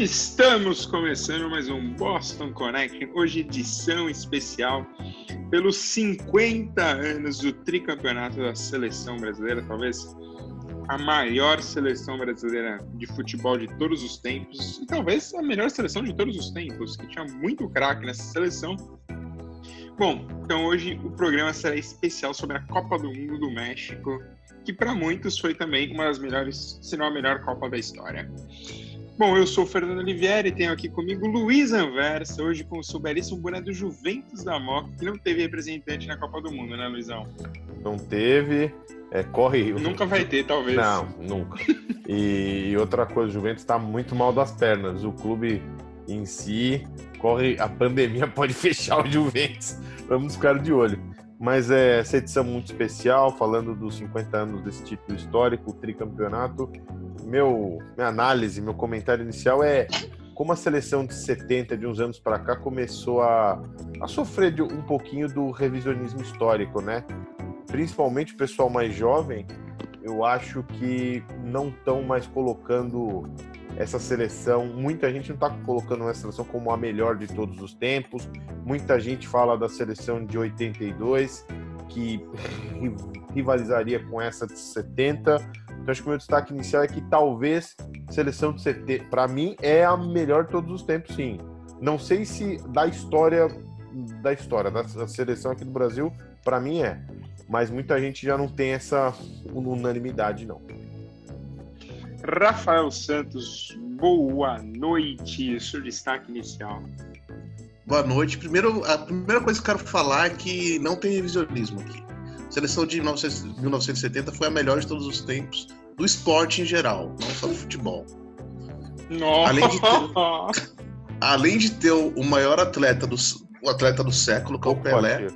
Estamos começando mais um Boston Connection, hoje edição especial pelos 50 anos do tricampeonato da seleção brasileira, talvez a maior seleção brasileira de futebol de todos os tempos, e talvez a melhor seleção de todos os tempos, que tinha muito craque nessa seleção. Bom, então hoje o programa será especial sobre a Copa do Mundo do México, que para muitos foi também uma das melhores, se não a melhor Copa da história. Bom, eu sou o Fernando Oliveira e tenho aqui comigo Luiz Anversa, hoje com o seu belíssimo boné do Juventus da Moca, que não teve representante na Copa do Mundo, né, Luizão? Não teve. É, corre. Nunca vai ter, talvez. Não, nunca. E outra coisa, o Juventus está muito mal das pernas. O clube em si corre. A pandemia pode fechar o Juventus. Vamos ficar de olho. Mas é essa edição muito especial, falando dos 50 anos desse título histórico, o tricampeonato meu, minha análise, meu comentário inicial é como a seleção de 70, de uns anos para cá, começou a, a sofrer de, um pouquinho do revisionismo histórico, né? Principalmente o pessoal mais jovem, eu acho que não estão mais colocando essa seleção. Muita gente não está colocando essa seleção como a melhor de todos os tempos. Muita gente fala da seleção de 82, que rivalizaria com essa de 70. Então acho que o meu destaque inicial é que talvez seleção de CT, para mim, é a melhor de todos os tempos, sim. Não sei se da história da história da seleção aqui do Brasil, para mim é. Mas muita gente já não tem essa unanimidade, não. Rafael Santos, boa noite. Seu destaque inicial. Boa noite. Primeiro, a primeira coisa que eu quero falar é que não tem revisionismo aqui. A seleção de 1970 foi a melhor de todos os tempos do esporte em geral, não só do futebol. Nossa. Além de ter, além de ter o maior atleta do, o atleta do século, que é o Pelé,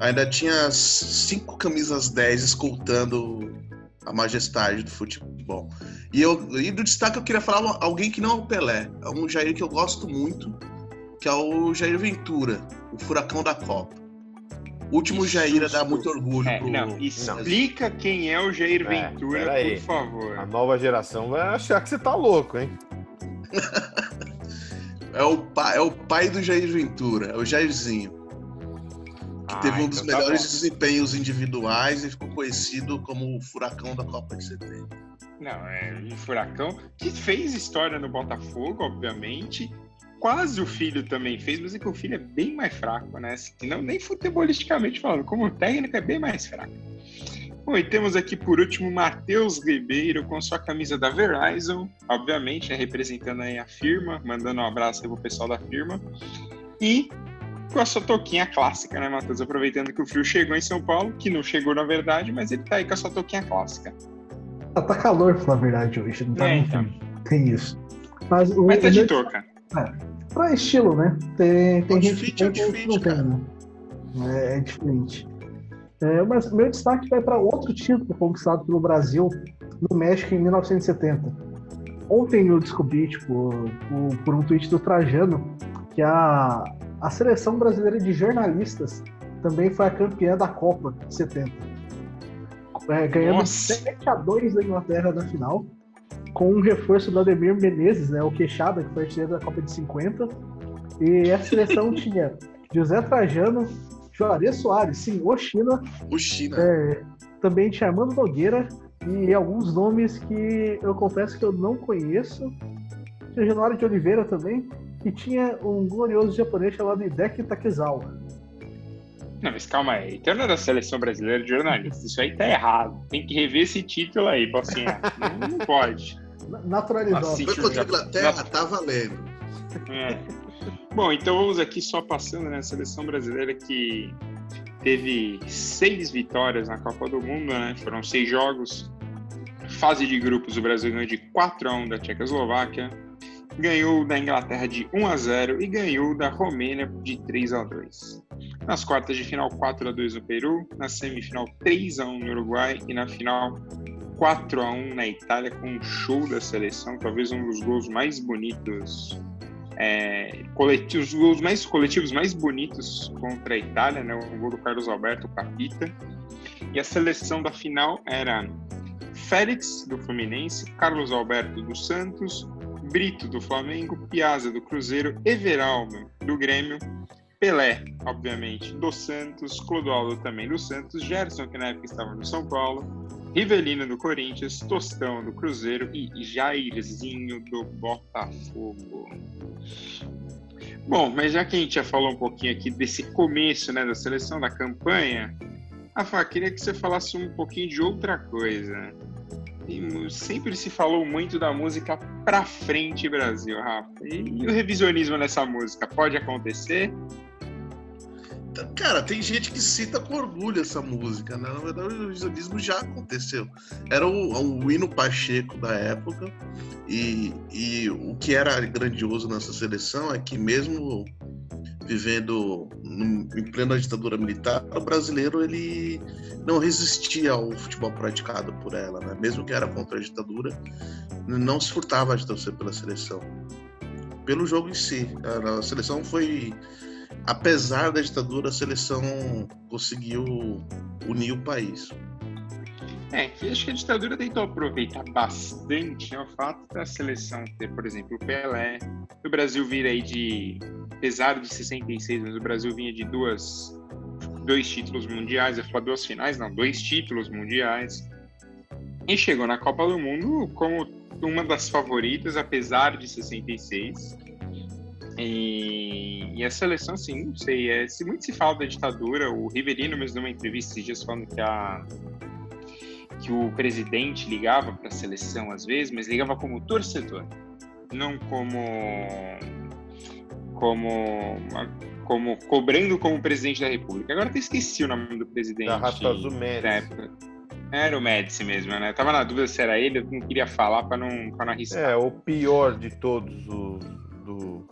ainda tinha cinco camisas 10 escoltando a majestade do futebol. E, eu, e do destaque eu queria falar alguém que não é o Pelé, é um Jair que eu gosto muito, que é o Jair Ventura, o furacão da Copa. O último Jair dá muito orgulho. É, pro... Não, explica não. quem é o Jair é, Ventura, por favor. A nova geração vai achar que você tá louco, hein? é, o pai, é o pai do Jair Ventura, é o Jairzinho. Que ah, teve um dos então tá melhores tá desempenhos individuais e ficou conhecido como o furacão da Copa de 70. Não, é um furacão que fez história no Botafogo, obviamente, quase o filho também fez, mas é que o filho é bem mais fraco, né? Não, nem futebolisticamente falando, como técnico é bem mais fraco. Bom, e temos aqui por último Matheus Ribeiro com sua camisa da Verizon, obviamente, né, representando aí a firma, mandando um abraço aí pro pessoal da firma. E com a sua toquinha clássica, né, Matheus? Aproveitando que o frio chegou em São Paulo, que não chegou na verdade, mas ele tá aí com a sua toquinha clássica. Ah, tá calor, pra falar a verdade, hoje, não tá é, então. Tem isso. Mas, o, mas tá de touca. É, pra estilo, né? Tem, tem gente que é não tem, né? É, é diferente. É, mas meu destaque vai para outro título conquistado pelo Brasil no México em 1970. Ontem eu descobri, tipo, por, por um tweet do Trajano, que a, a seleção brasileira de jornalistas também foi a campeã da Copa de 70. É, ganhando Nossa. 7 a 2 da Inglaterra na final com um reforço do Ademir Menezes, né, o Queixada, que foi artilheiro da Copa de 50. E a seleção tinha José Trajano, Juarez Soares, sim, o China. O China. É, também tinha Armando Nogueira e alguns nomes que eu confesso que eu não conheço. Tinha Januário de Oliveira também, e tinha um glorioso japonês chamado Hideki Takezawa. Não, mas calma aí. Então não é da seleção brasileira de jornalistas. Isso aí tá errado. Tem que rever esse título aí, Bocinha. não, não pode. Naturalizado. Assim, Foi contra a Inglaterra, tá valendo. É. Bom, então vamos aqui só passando né, a seleção brasileira que teve seis vitórias na Copa do Mundo, né? Foram seis jogos. Fase de grupos, o Brasil ganhou de 4 a 1 da Tchecoslováquia, ganhou da Inglaterra de 1 a 0 e ganhou da Romênia de 3 a 2. Nas quartas de final, 4 a 2 no Peru, na semifinal 3 a 1 no Uruguai e na final 4 a 1 na Itália com um show da seleção, talvez um dos gols mais bonitos é, coletivos, os gols mais coletivos mais bonitos contra a Itália, né? O gol do Carlos Alberto Capita. E a seleção da final era Félix do Fluminense, Carlos Alberto do Santos, Brito do Flamengo, Piazza do Cruzeiro, Everaldo do Grêmio, Pelé, obviamente, do Santos, Clodoaldo também do Santos, Gerson, que na época estava no São Paulo, Rivelino do Corinthians, Tostão do Cruzeiro e Jairzinho do Botafogo. Bom, mas já que a gente já falou um pouquinho aqui desse começo né, da seleção, da campanha, Rafa, queria que você falasse um pouquinho de outra coisa. E sempre se falou muito da música pra frente Brasil, Rafa. E, o revisionismo nessa música pode acontecer? Cara, tem gente que cita com orgulho essa música, né? Na verdade, o revisionismo já aconteceu. Era o, o hino Pacheco da época, e, e o que era grandioso nessa seleção é que, mesmo vivendo em plena ditadura militar, o brasileiro ele não resistia ao futebol praticado por ela, né? Mesmo que era contra a ditadura, não se furtava de torcer pela seleção. Pelo jogo em si, a seleção foi apesar da ditadura, a seleção conseguiu unir o país. É, acho que a ditadura tentou aproveitar bastante né, o fato da seleção ter, por exemplo, o Pelé. O Brasil vir aí de, apesar de 66, mas o Brasil vinha de duas, dois títulos mundiais, eu falar duas finais, não, dois títulos mundiais. E chegou na Copa do Mundo como uma das favoritas, apesar de 66. E, e, a seleção, assim, não sei, é, se muito se fala da ditadura, o Riverino mesmo deu uma entrevista esses dias falando que, a, que o presidente ligava para a seleção às vezes, mas ligava como torcedor, não como como como cobrando como presidente da república. Agora até esqueci o nome do presidente. Da Médici. Era o Médici mesmo, né? Eu tava na dúvida se era ele, eu não queria falar para não, pra não arriscar. É, o pior de todos os do,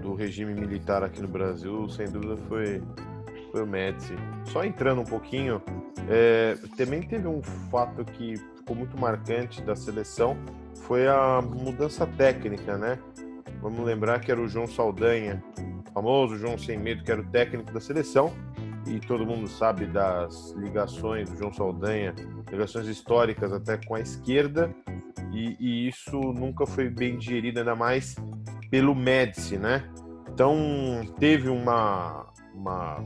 do regime militar aqui no Brasil, sem dúvida, foi, foi o Médici. Só entrando um pouquinho, é, também teve um fato que ficou muito marcante da seleção, foi a mudança técnica, né? Vamos lembrar que era o João Saldanha, famoso João Sem Medo, que era o técnico da seleção, e todo mundo sabe das ligações do João Saldanha, ligações históricas até com a esquerda, e, e isso nunca foi bem digerido, ainda mais pelo Médici, né? Então teve uma, uma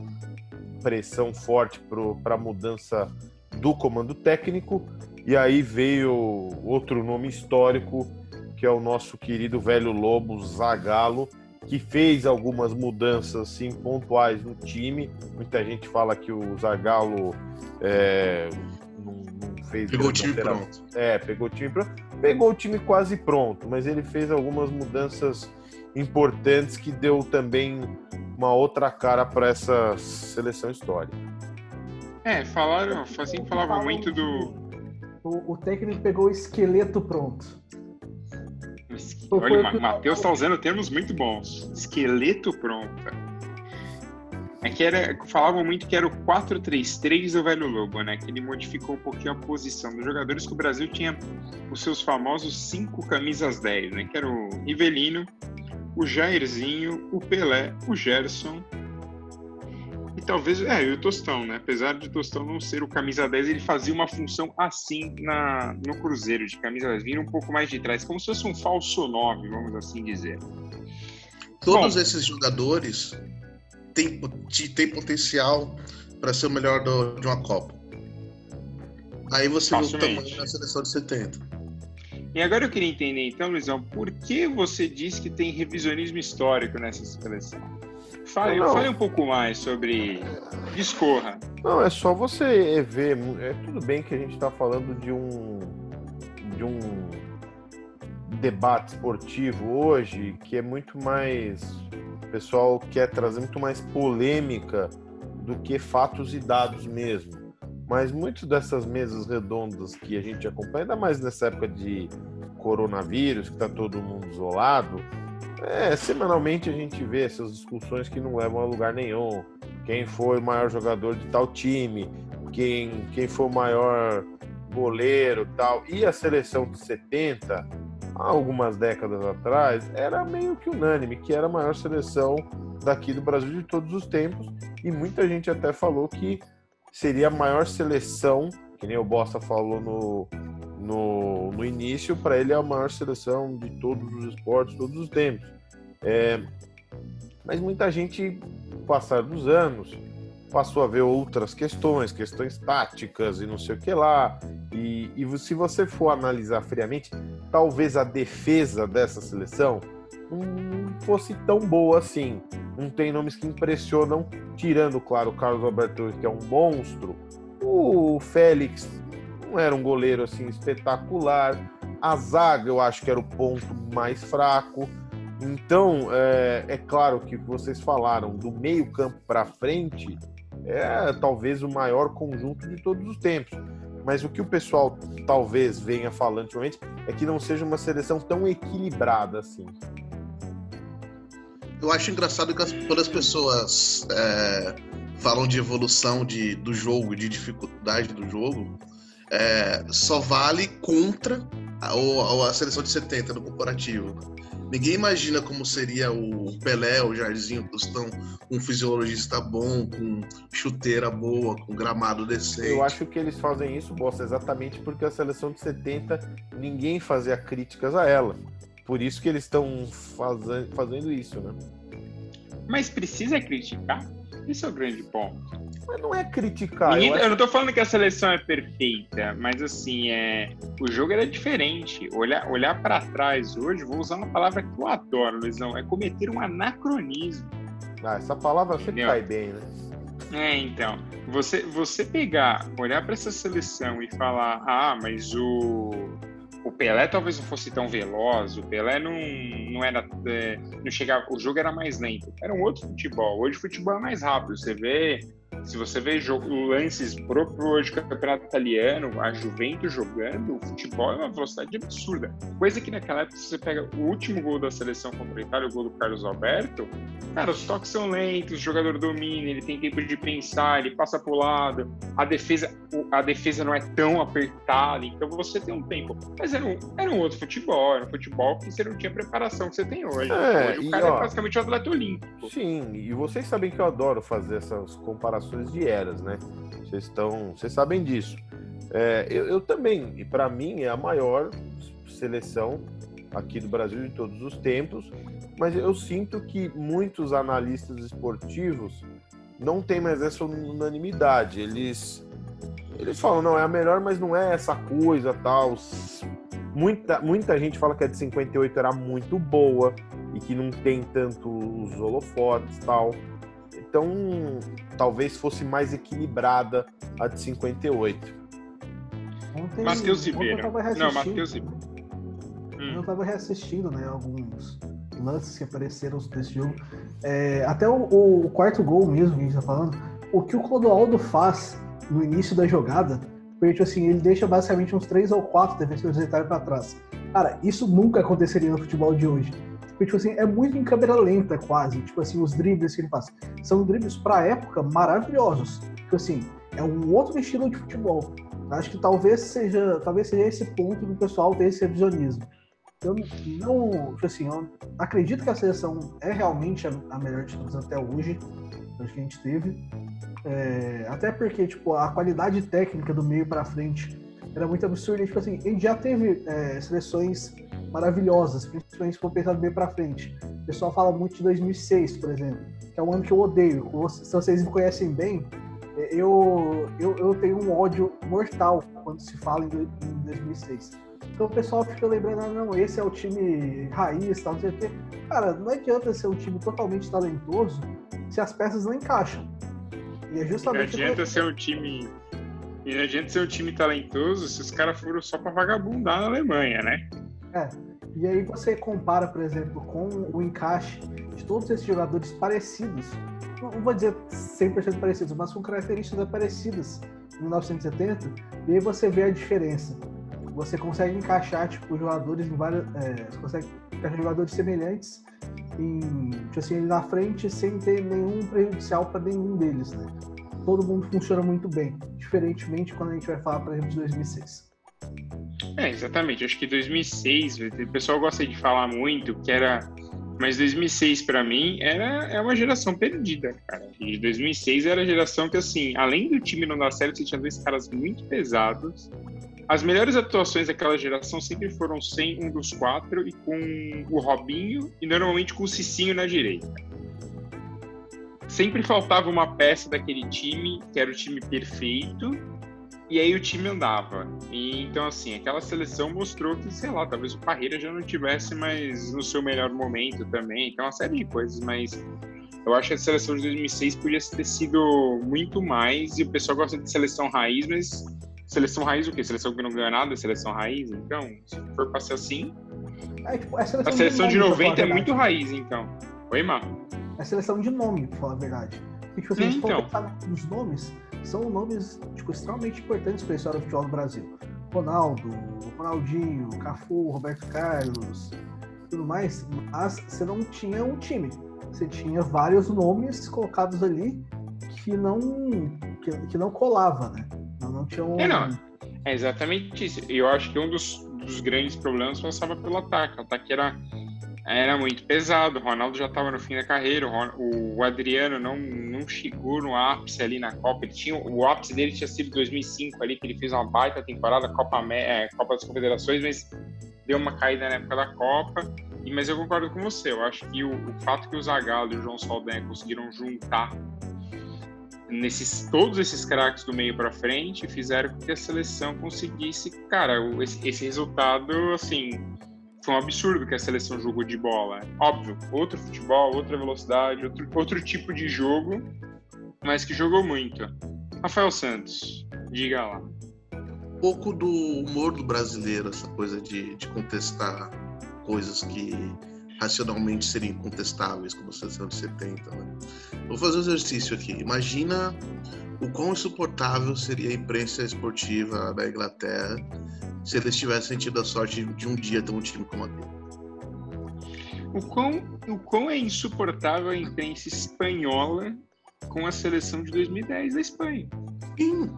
pressão forte para a mudança do comando técnico e aí veio outro nome histórico que é o nosso querido velho Lobo Zagallo que fez algumas mudanças sim pontuais no time. Muita gente fala que o Zagallo é, não, não, fez pegou o time pronto. É, pegou o time pronto pegou o time quase pronto, mas ele fez algumas mudanças importantes que deu também uma outra cara para essa seleção histórica. É, falaram, assim falava muito do. O, o, técnico pegou o esqueleto pronto. Olha, o Matheus está usando termos muito bons. Esqueleto pronto. É que era, falavam muito que era o 4-3-3 do Velho Lobo, né? Que ele modificou um pouquinho a posição dos jogadores, que o Brasil tinha os seus famosos cinco camisas 10, né? Que era o Rivelino, o Jairzinho, o Pelé, o Gerson e talvez, é, e o Tostão, né? Apesar de Tostão não ser o camisa 10, ele fazia uma função assim na, no Cruzeiro, de camisa 10, vindo um pouco mais de trás, como se fosse um falso 9, vamos assim dizer. Todos Bom, esses jogadores tem, tem potencial para ser o melhor do, de uma Copa. Aí você viu o tamanho da seleção de 70. E agora eu queria entender, então, Luizão, por que você diz que tem revisionismo histórico nessa seleção? Fale, não, fale um pouco mais sobre. Discorra. Não, é só você ver. É tudo bem que a gente está falando de um. de um debate esportivo hoje que é muito mais pessoal quer trazer muito mais polêmica do que fatos e dados mesmo. Mas muitas dessas mesas redondas que a gente acompanha, ainda mais nessa época de coronavírus, que está todo mundo isolado, é, semanalmente a gente vê essas discussões que não levam a lugar nenhum. Quem foi o maior jogador de tal time, quem, quem foi o maior goleiro tal. E a seleção de 70 há algumas décadas atrás, era meio que unânime que era a maior seleção daqui do Brasil de todos os tempos, e muita gente até falou que seria a maior seleção, que nem o Bossa falou no, no, no início, para ele é a maior seleção de todos os esportes, todos os tempos. É, mas muita gente, passar dos anos, passou a ver outras questões, questões táticas e não sei o que lá. E, e se você for analisar friamente, talvez a defesa dessa seleção não fosse tão boa assim. Não tem nomes que impressionam, tirando, claro, o Carlos Alberto, que é um monstro. O Félix não era um goleiro assim espetacular. A zaga eu acho que era o ponto mais fraco. Então, é, é claro que vocês falaram do meio campo para frente, é talvez o maior conjunto de todos os tempos. Mas o que o pessoal talvez venha falando ultimamente é que não seja uma seleção tão equilibrada assim. Eu acho engraçado que as, as pessoas é, falam de evolução de, do jogo, de dificuldade do jogo, é, só vale contra a, a, seleção de 70 no comparativo. Ninguém imagina como seria o Pelé, o Jairzinho Tostão, um fisiologista bom, com chuteira boa, com gramado decente. Eu acho que eles fazem isso, Bosta, exatamente porque a seleção de 70 ninguém fazia críticas a ela. Por isso que eles estão fazendo isso, né? Mas precisa criticar? Esse é o grande ponto. Mas não é criticar. Ninguém, eu, acho... eu, não tô falando que a seleção é perfeita, mas assim, é, o jogo era diferente. Olhar, olhar para trás hoje, vou usar uma palavra que eu adoro, Luizão, é cometer um anacronismo. Ah, essa palavra sempre Entendeu? cai bem, né? É, então. Você, você pegar, olhar para essa seleção e falar, ah, mas o o Pelé talvez não fosse tão veloz, o Pelé não, não era. É, não chegava, o jogo era mais lento. Era um outro futebol. Hoje o futebol é mais rápido. Você vê se você vê jogo, lances próprio hoje do campeonato italiano, a Juventus jogando, o futebol é uma velocidade absurda. Coisa que naquela época, se você pega o último gol da seleção contra a Itália, o gol do Carlos Alberto, cara, os toques são lentos, o jogador domina, ele tem tempo de pensar, ele passa pro lado, a defesa, a defesa não é tão apertada, então você tem um tempo. Mas era um, era um outro futebol, era um futebol que você não tinha preparação que você tem hoje. É, hoje o cara é ó, é basicamente um atleta olímpico. Sim, e vocês sabem que eu adoro fazer essas comparações de eras, né? Vocês estão, vocês sabem disso. É, eu, eu, também, e para mim é a maior seleção aqui do Brasil de todos os tempos, mas eu sinto que muitos analistas esportivos não têm mais essa unanimidade. Eles eles falam, não, é a melhor, mas não é essa coisa tal. Muita, muita gente fala que a de 58 era muito boa e que não tem tanto os holofotes tal. Então, talvez fosse mais equilibrada a de 58. Matheus Ribeiro. Não, Matheus Ribeiro. Eu estava reassistindo, né, alguns lances que apareceram nesse jogo. É, até o, o, quarto gol mesmo que a gente tá falando, o que o Clodoaldo faz no início da jogada, porque tipo assim, ele deixa basicamente uns três ou quatro defensores de para trás. Cara, isso nunca aconteceria no futebol de hoje. Porque, tipo assim, é muito em câmera lenta, quase. Tipo assim, os dribles que ele faz. São dribles, pra época, maravilhosos. Tipo assim, é um outro estilo de futebol. Acho que talvez seja, talvez seja esse ponto do pessoal ter esse revisionismo. Eu não, tipo assim, eu acredito que a seleção é realmente a, melhor de todas até hoje, acho que a gente teve. É, até porque, tipo, a qualidade técnica do meio para frente era muito absurda. E, tipo assim, a gente já teve é, seleções maravilhosas, principalmente se for pensar bem para frente. O pessoal fala muito de 2006, por exemplo, que é um ano que eu odeio. Se vocês me conhecem bem, eu, eu, eu tenho um ódio mortal quando se fala em 2006. Então o pessoal fica lembrando, ah, não, esse é o time raiz, tal, não sei o quê. Cara, não adianta ser um time totalmente talentoso se as peças não encaixam. E é justamente. Não adianta ser um time. E não adianta ser um time talentoso se os caras foram só pra vagabundar na Alemanha, né? É. E aí você compara, por exemplo, com o encaixe de todos esses jogadores parecidos, não vou dizer 100% parecidos, mas com características parecidas em 1970, e aí você vê a diferença. Você consegue encaixar tipo jogadores em várias, é, você consegue encaixar jogadores semelhantes em, tipo assim, na frente sem ter nenhum prejudicial para nenhum deles, né? Todo mundo funciona muito bem, diferentemente quando a gente vai falar, por exemplo, de 2006. É, exatamente. Acho que 2006, o pessoal gosta de falar muito que era. Mas 2006 para mim era é uma geração perdida, cara. E 2006 era a geração que assim, além do time não dar certo, você tinha dois caras muito pesados as melhores atuações daquela geração sempre foram sem um dos quatro e com o Robinho e normalmente com o Cicinho na direita. Sempre faltava uma peça daquele time, que era o time perfeito, e aí o time andava. E, então, assim, aquela seleção mostrou que, sei lá, talvez o Parreira já não tivesse mais no seu melhor momento também. Então, uma série de coisas, mas eu acho que a seleção de 2006 podia ter sido muito mais. E o pessoal gosta de seleção raiz, mas Seleção raiz o quê? Seleção que não ganha nada, seleção raiz? Então, se for pra ser assim. É, tipo, a seleção, a seleção de, de 90 é muito raiz, então. Oi, Mar? É seleção de nome, pra falar a verdade. E, tipo, se a gente então. nos nomes, são nomes tipo, extremamente importantes para a história do futebol do Brasil. Ronaldo, Ronaldinho, Cafu, Roberto Carlos, tudo mais, mas você não tinha um time. Você tinha vários nomes colocados ali que não que, que não colava, né? Não tinha um... É, não. É exatamente isso. Eu acho que um dos, dos grandes problemas passava pelo ataque. O ataque era, era muito pesado. O Ronaldo já estava no fim da carreira. O, Adriano não, não chegou no ápice ali na Copa. Ele tinha, o ápice dele tinha sido 2005 ali, que ele fez uma baita temporada, Copa, é, Copa das Confederações, mas deu uma caída na época da Copa. E, mas eu concordo com você. Eu acho que o, o fato que o Zagallo e o João Saldanha conseguiram juntar nesses todos esses craques do meio para frente fizeram com que a seleção conseguisse, cara, esse, esse, resultado assim foi um absurdo que a seleção jogou de bola. Óbvio, outro futebol, outra velocidade, outro, outro tipo de jogo, mas que jogou muito. Rafael Santos, diga lá. Um pouco do humor do brasileiro, essa coisa de, de contestar coisas que racionalmente seriam incontestáveis, como a seleção de 70. Né? Vou fazer um exercício aqui. Imagina o quão insuportável seria a imprensa esportiva da Inglaterra se eles tivessem tido a sorte de um dia ter um time como aquele. O quão, o quão é insuportável a imprensa espanhola com a seleção de 2010 da Espanha? Sim.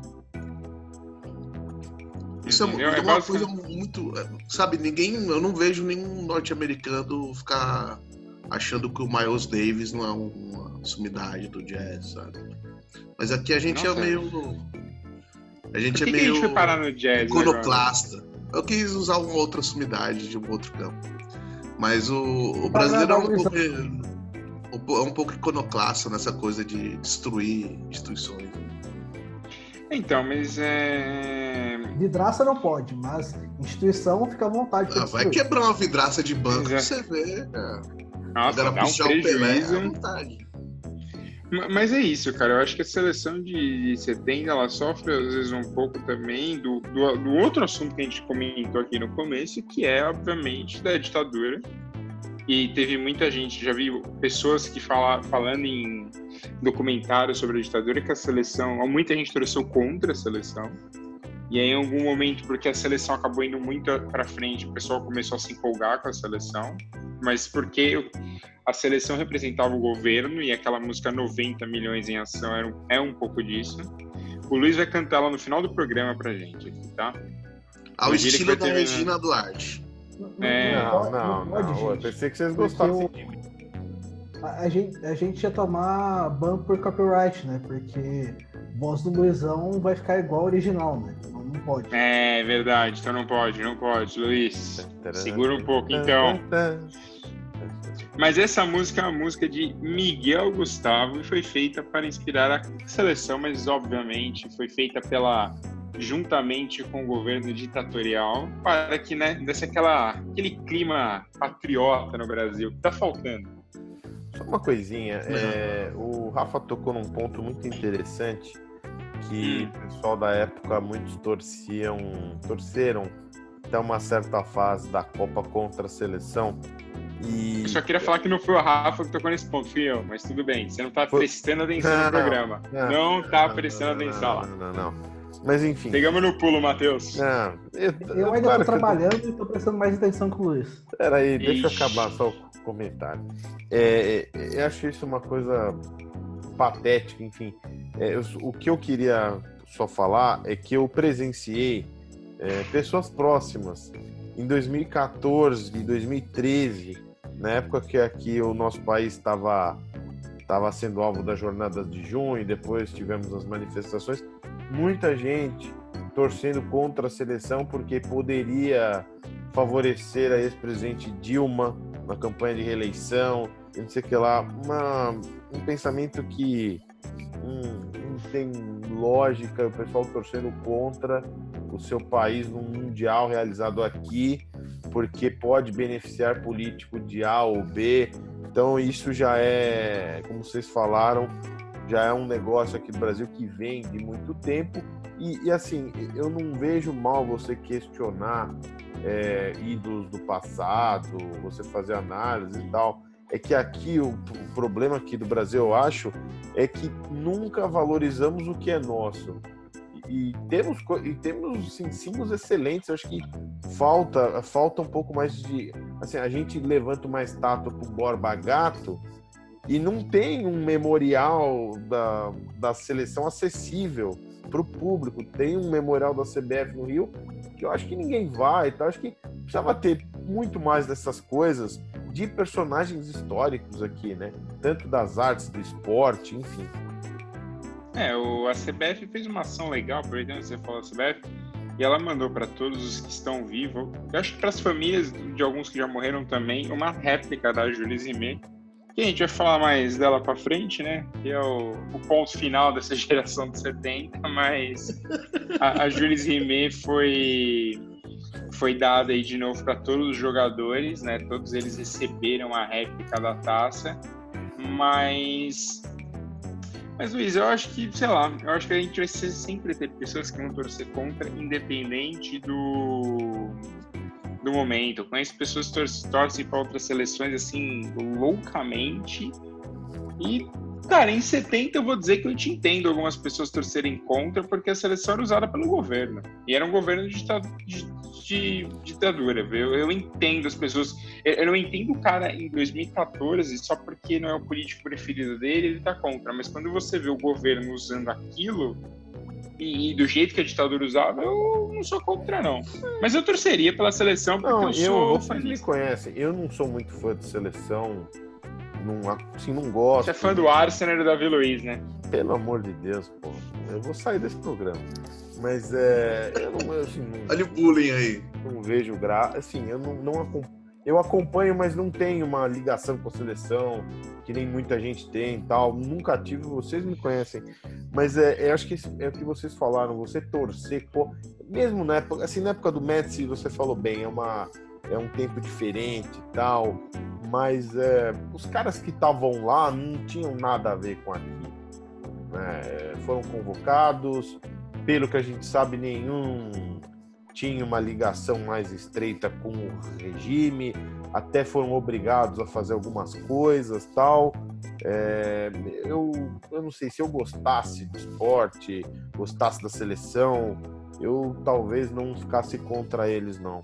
Isso é, é, uma coisa muito. Sabe, ninguém. Eu não vejo nenhum norte-americano ficar achando que o Miles Davis não é uma sumidade do jazz, sabe? Mas aqui a gente é Nossa. é meio. A gente é meio. Que a gente foi parar no jazz? Iconoclasta. Eu quis usar uma outra sumidade de um outro campo. Mas o, o brasileiro é um pouco, é um pouco iconoclasta nessa coisa de destruir instituições. Então, mas é. Vidraça não pode, mas instituição fica à vontade. Ah, vai quebrar uma vidraça de banco pra você ver, cara. Nossa, Agora, dá um prejuízo. vontade. Mas é isso, cara. Eu acho que a seleção de 70 ela sofre às vezes um pouco também do, do, do, outro assunto que a gente comentou aqui no começo, que é, obviamente, da ditadura. E teve muita gente, já vi pessoas que fala, falando em documentários sobre a ditadura, que a seleção, muita gente torceu contra a seleção. E aí, em algum momento, porque a seleção acabou indo muito para frente, o pessoal começou a se empolgar com a seleção, mas porque a seleção representava o governo e aquela música 90 milhões em ação era um, é um pouco disso. O Luiz vai cantar lá no final do programa pra gente aqui, tá? Ao estilo da Regina Duarte. É... Não, não, não. não, Eu pensei que vocês gostassem de mim. A, gente, a gente ia tomar ban por copyright, né? Porque voz do Luizão vai ficar igual ao original, né? Não, pode. É verdade, então não pode, não pode, Luiz. Segura um pouco então. Mas essa música é uma música de Miguel Gustavo e foi feita para inspirar a seleção, mas obviamente foi feita pela juntamente com o governo ditatorial para que né, desse aquela, aquele clima patriota no Brasil que está faltando. Só uma coisinha, é, o Rafa tocou num ponto muito interessante que hum. o pessoal da época muitos torciam, torceram até uma certa fase da Copa contra a seleção. E... Eu só queria falar que não foi o Rafa que tocou nesse ponto, fui eu, mas tudo bem. Você não está foi... prestando atenção não, no programa. Não, não tá prestando não, atenção lá. Não, não, não. Mas enfim. Pegamos no pulo, Matheus. Não, eu, eu ainda claro tô trabalhando eu... e tô prestando mais atenção com o Luiz. Peraí, deixa eu acabar só o comentário. É, é, eu acho isso uma coisa patética, enfim. É, eu, o que eu queria só falar é que eu presenciei é, pessoas próximas em 2014 e 2013, na época que aqui o nosso país estava estava sendo alvo da jornada de junho, depois tivemos as manifestações muita gente torcendo contra a seleção porque poderia favorecer a ex-presidente Dilma na campanha de reeleição, não sei o que lá. Uma, um pensamento que hum, não tem lógica, o pessoal torcendo contra o seu país num mundial realizado aqui, porque pode beneficiar político de A ou B. Então isso já é, como vocês falaram, já é um negócio aqui do Brasil que vem de muito tempo. E, e assim, eu não vejo mal você questionar é, ídolos do passado, você fazer análise e tal. É que aqui o, problema aqui do Brasil, eu acho, é que nunca valorizamos o que é nosso. E, temos e temos assim, símbolos excelentes. Eu acho que falta falta um pouco mais de assim a gente levanta uma estátua para o Borba Gato e não tem um memorial da, da seleção acessível para o público. Tem um memorial da CBF no Rio que eu acho que ninguém vai. Então, acho que precisava ter muito mais dessas coisas de personagens históricos aqui, né? Tanto das artes, do esporte, enfim. É, o, a CBF fez uma ação legal, por exemplo, você falou da CBF, e ela mandou para todos os que estão vivos, eu acho que para as famílias de alguns que já morreram também, uma réplica da Julie Zimmer, que a gente vai falar mais dela para frente, né? Que é o, o, ponto final dessa geração de 70, mas a, a Jules Rimet foi foi dada aí de novo para todos os jogadores, né? Todos eles receberam a réplica da taça, mas mas Luiz, eu acho que, sei lá, eu acho que a gente vai sempre ter pessoas que vão torcer contra, independente do do momento. Eu conheço pessoas que torcem para outras seleções assim, loucamente. E, cara, em 70 eu vou dizer que eu te entendo algumas pessoas torcerem contra, porque a seleção era usada pelo governo. E era um governo de, de, de ditadura. Eu, eu entendo as pessoas. Eu, eu não entendo o cara em 2014 só porque não é o político preferido dele, ele tá contra. Mas quando você vê o governo usando aquilo e, e, do jeito que a ditadura usava, eu não sou contra, não. Mas eu torceria pela seleção porque não, eu sou. Eu, vocês me conhecem, eu não sou muito fã de seleção. Não, assim, não gosto. Você é fã do Arsenal e do Davi Luiz, né? Pelo amor de Deus, pô. Eu vou sair desse programa. Mas é. Eu não, assim, não, Olha o bullying aí. Não vejo graça. Assim, eu não, não acompanho eu acompanho, mas não tenho uma ligação com a seleção, que nem muita gente tem tal. Nunca tive, vocês me conhecem. Mas é, eu acho que é o que vocês falaram, você torcer, pô, mesmo na época, assim, na época do Messi, você falou bem, é uma é um tempo diferente e tal, mas é, os caras que estavam lá não tinham nada a ver com aqui. Né? Foram convocados, pelo que a gente sabe, nenhum tinha uma ligação mais estreita com o regime, até foram obrigados a fazer algumas coisas tal. É, eu, eu não sei se eu gostasse do esporte, gostasse da seleção, eu talvez não ficasse contra eles, não.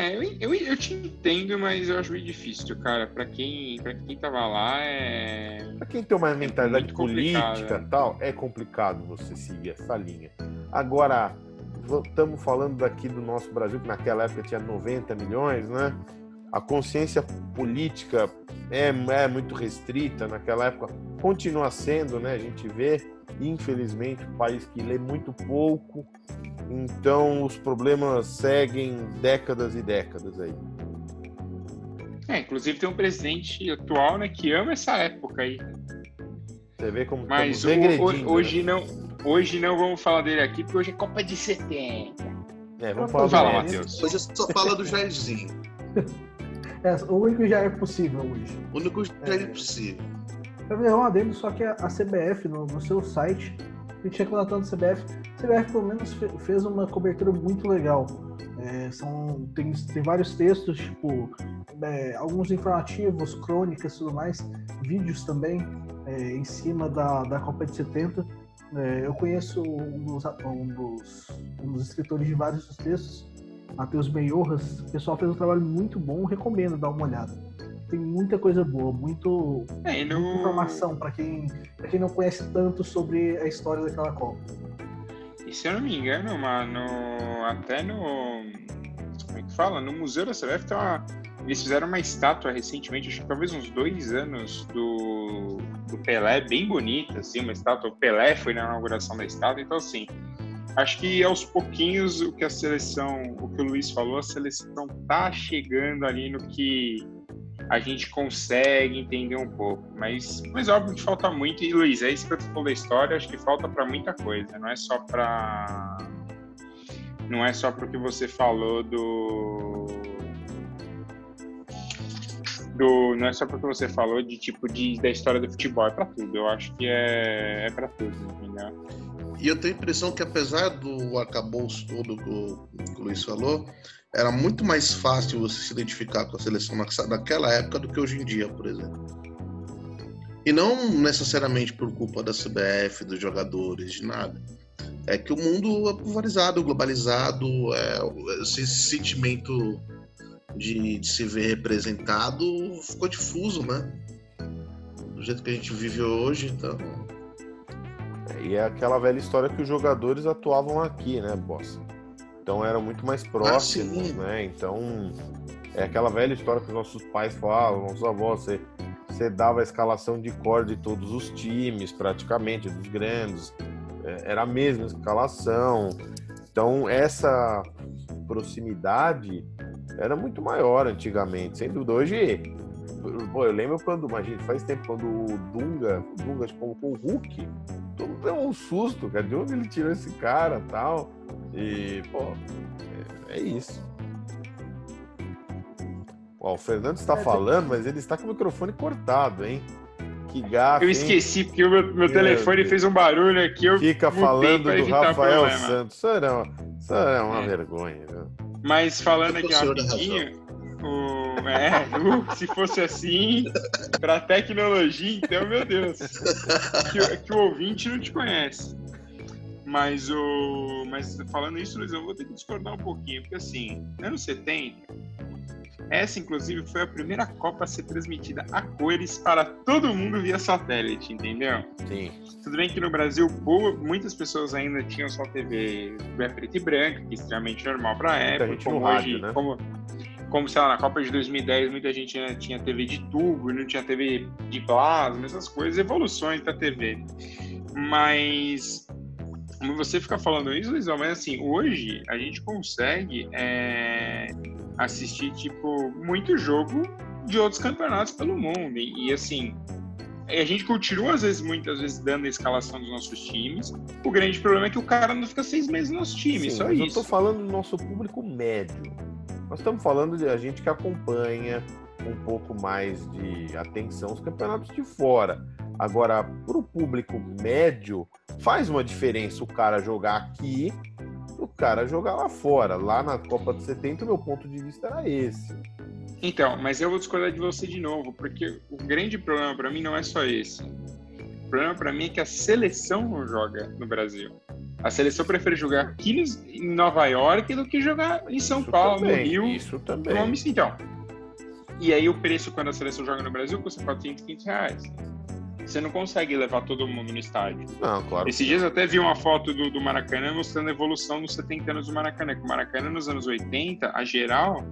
É, eu, eu, eu, te entendo, mas eu acho meio difícil, cara. Para quem, pra quem tava lá, é. Pra quem tem uma é mentalidade política e tal, é complicado você seguir essa linha. Agora, estamos falando daqui do nosso Brasil, que naquela época tinha 90 milhões, né? A consciência política é, é muito restrita naquela época, continua sendo, né? A gente vê, infelizmente, um país que lê muito pouco, então os problemas seguem décadas e décadas aí. É, inclusive tem um presidente atual, né, que ama essa época aí. Você vê como Mas o, hoje né? não Hoje não vamos falar dele aqui, porque hoje é Copa de 70. É, vamos falar Fala, Matheus. Hoje só fala do Jairzinho. É, o único já é possível hoje. O único já é, é possível. Eu vi um adendo, só que a CBF, no, no seu site, a gente reclamando da CBF, a CBF pelo menos fez uma cobertura muito legal. É, são, tem, tem vários textos, tipo, é, alguns informativos, crônicas e tudo mais, vídeos também é, em cima da, da Copa de 70 é, eu conheço um dos, um, dos, um dos, escritores de vários dos textos, Matheus Meiorras. O pessoal fez um trabalho muito bom, recomendo dar uma olhada. Tem muita coisa boa, muito, é, no... muita informação para quem, quem não conhece tanto sobre a história daquela Copa. E se eu não me engano, mano, até no. Como é que fala? No Museu da CBF tem uma. Eles fizeram uma estátua recentemente, acho que talvez uns dois anos, do do Pelé bem bonita, assim, uma estátua. O Pelé foi na inauguração da estátua, então assim, acho que aos pouquinhos o que a seleção, o que o Luiz falou, a seleção tá chegando ali no que a gente consegue entender um pouco. Mas, mas óbvio que falta muito. E Luiz, é isso que eu falou da história, acho que falta para muita coisa. Não é só para não é só porque você falou do do não é só porque você falou de tipo de da história do futebol, é para tudo. Eu acho que é é para tudo, entendeu? E eu tenho a impressão que apesar do arcabouço todo que o, que o Luiz falou, era muito mais fácil você se identificar com a seleção naquela época do que hoje em dia, por exemplo. E não necessariamente por culpa da CBF, dos jogadores, de nada. É que o mundo é pulverizado, globalizado, é, esse sentimento de, de, se ver representado ficou difuso, né? Do jeito que a gente vive hoje, então. É, e é aquela velha história que os jogadores atuavam aqui, né, Bossa? Então eram muito mais próximos, ah, né? Então é aquela velha história que os nossos pais falavam, nossos avós, você, você dava a escalação de cor de todos os times, praticamente, dos grandes, é, era a mesma escalação. Então essa proximidade era muito maior antigamente, sem dúvida. Hoje, pô, eu lembro quando, imagina, faz tempo quando o Dunga, o Dunga colocou o Hulk, todo mundo deu um susto, cara, de onde ele tirou esse cara tal. E, pô, é, é isso. Ó, o Fernando está é, falando, mas ele está com o microfone cortado, hein? Que gato. Eu esqueci, porque o meu, meu telefone fez um barulho aqui. Eu Fica falando do Rafael Santos. Isso é uma, isso é uma é. vergonha, viu? Mas falando aqui rapidinho, o, é, uh, se fosse assim, para tecnologia, então, meu Deus, que, que o ouvinte não te conhece. Mas o. Mas falando isso, Luiz, eu vou ter que discordar um pouquinho, porque assim, anos 70, essa inclusive foi a primeira Copa a ser transmitida a cores para todo mundo via satélite, entendeu? Sim. Tudo bem que no Brasil boa, muitas pessoas ainda tinham só TV preta e branca, que é extremamente normal para a época, como hoje, rádio, né? como como sei lá, na Copa de 2010 muita gente ainda tinha TV de tubo, não tinha TV de plasma, essas coisas, evoluções da TV. Mas você fica falando isso, Luizão, mas assim, hoje a gente consegue é, assistir, tipo, muito jogo de outros campeonatos pelo mundo. E, e, assim, a gente continua, às vezes, muitas vezes, dando a escalação dos nossos times. O grande problema é que o cara não fica seis meses no nosso time, Sim, só isso. Eu tô falando do nosso público médio. Nós estamos falando de a gente que acompanha um pouco mais de atenção os campeonatos de fora. Agora, para o público médio, faz uma diferença o cara jogar aqui o cara jogar lá fora. Lá na Copa de 70, o meu ponto de vista era esse. Então, mas eu vou discordar de você de novo, porque o grande problema para mim não é só esse. O problema para mim é que a seleção não joga no Brasil. A seleção prefere jogar aqui em Nova York do que jogar em São isso Paulo, também, no Rio. Isso também. Então, e aí o preço quando a seleção joga no Brasil custa 400, 500 reais. Você não consegue levar todo mundo no estádio. Não, claro. Esses dias eu até vi uma foto do, do Maracanã mostrando a evolução nos 70 anos do Maracanã. Que o Maracanã nos anos 80, a geral,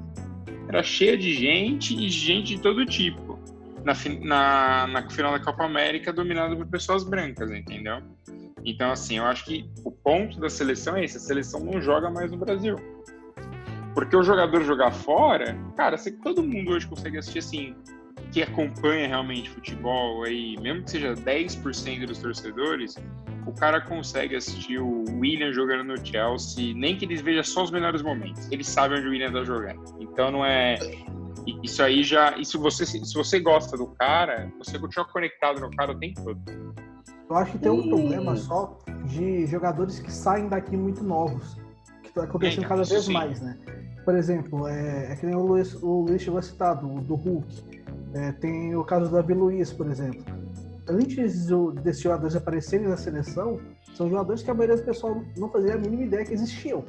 era cheia de gente e gente de todo tipo. Na, na, na final da Copa América, dominado por pessoas brancas, entendeu? Então, assim, eu acho que o ponto da seleção é esse: a seleção não joga mais no Brasil. Porque o jogador jogar fora, cara, todo mundo hoje consegue assistir assim, que acompanha realmente futebol, aí, mesmo que seja 10% dos torcedores, o cara consegue assistir o William jogando no Chelsea, nem que eles vejam só os melhores momentos. Eles sabem onde o William tá jogando. Então não é. Isso aí já. Isso você, se você gosta do cara, você continua conectado no cara o tempo todo. Eu acho que tem um problema só de jogadores que saem daqui muito novos. Que tá acontecendo é, cada vez sim. mais, né? Por exemplo, é, é que nem o Luiz, o Luiz chegou a citar, do, do Hulk. É, tem o caso do Davi Luiz, por exemplo. Antes do, desses jogadores aparecerem na seleção, são jogadores que a maioria do pessoal não fazia a mínima ideia que existiam.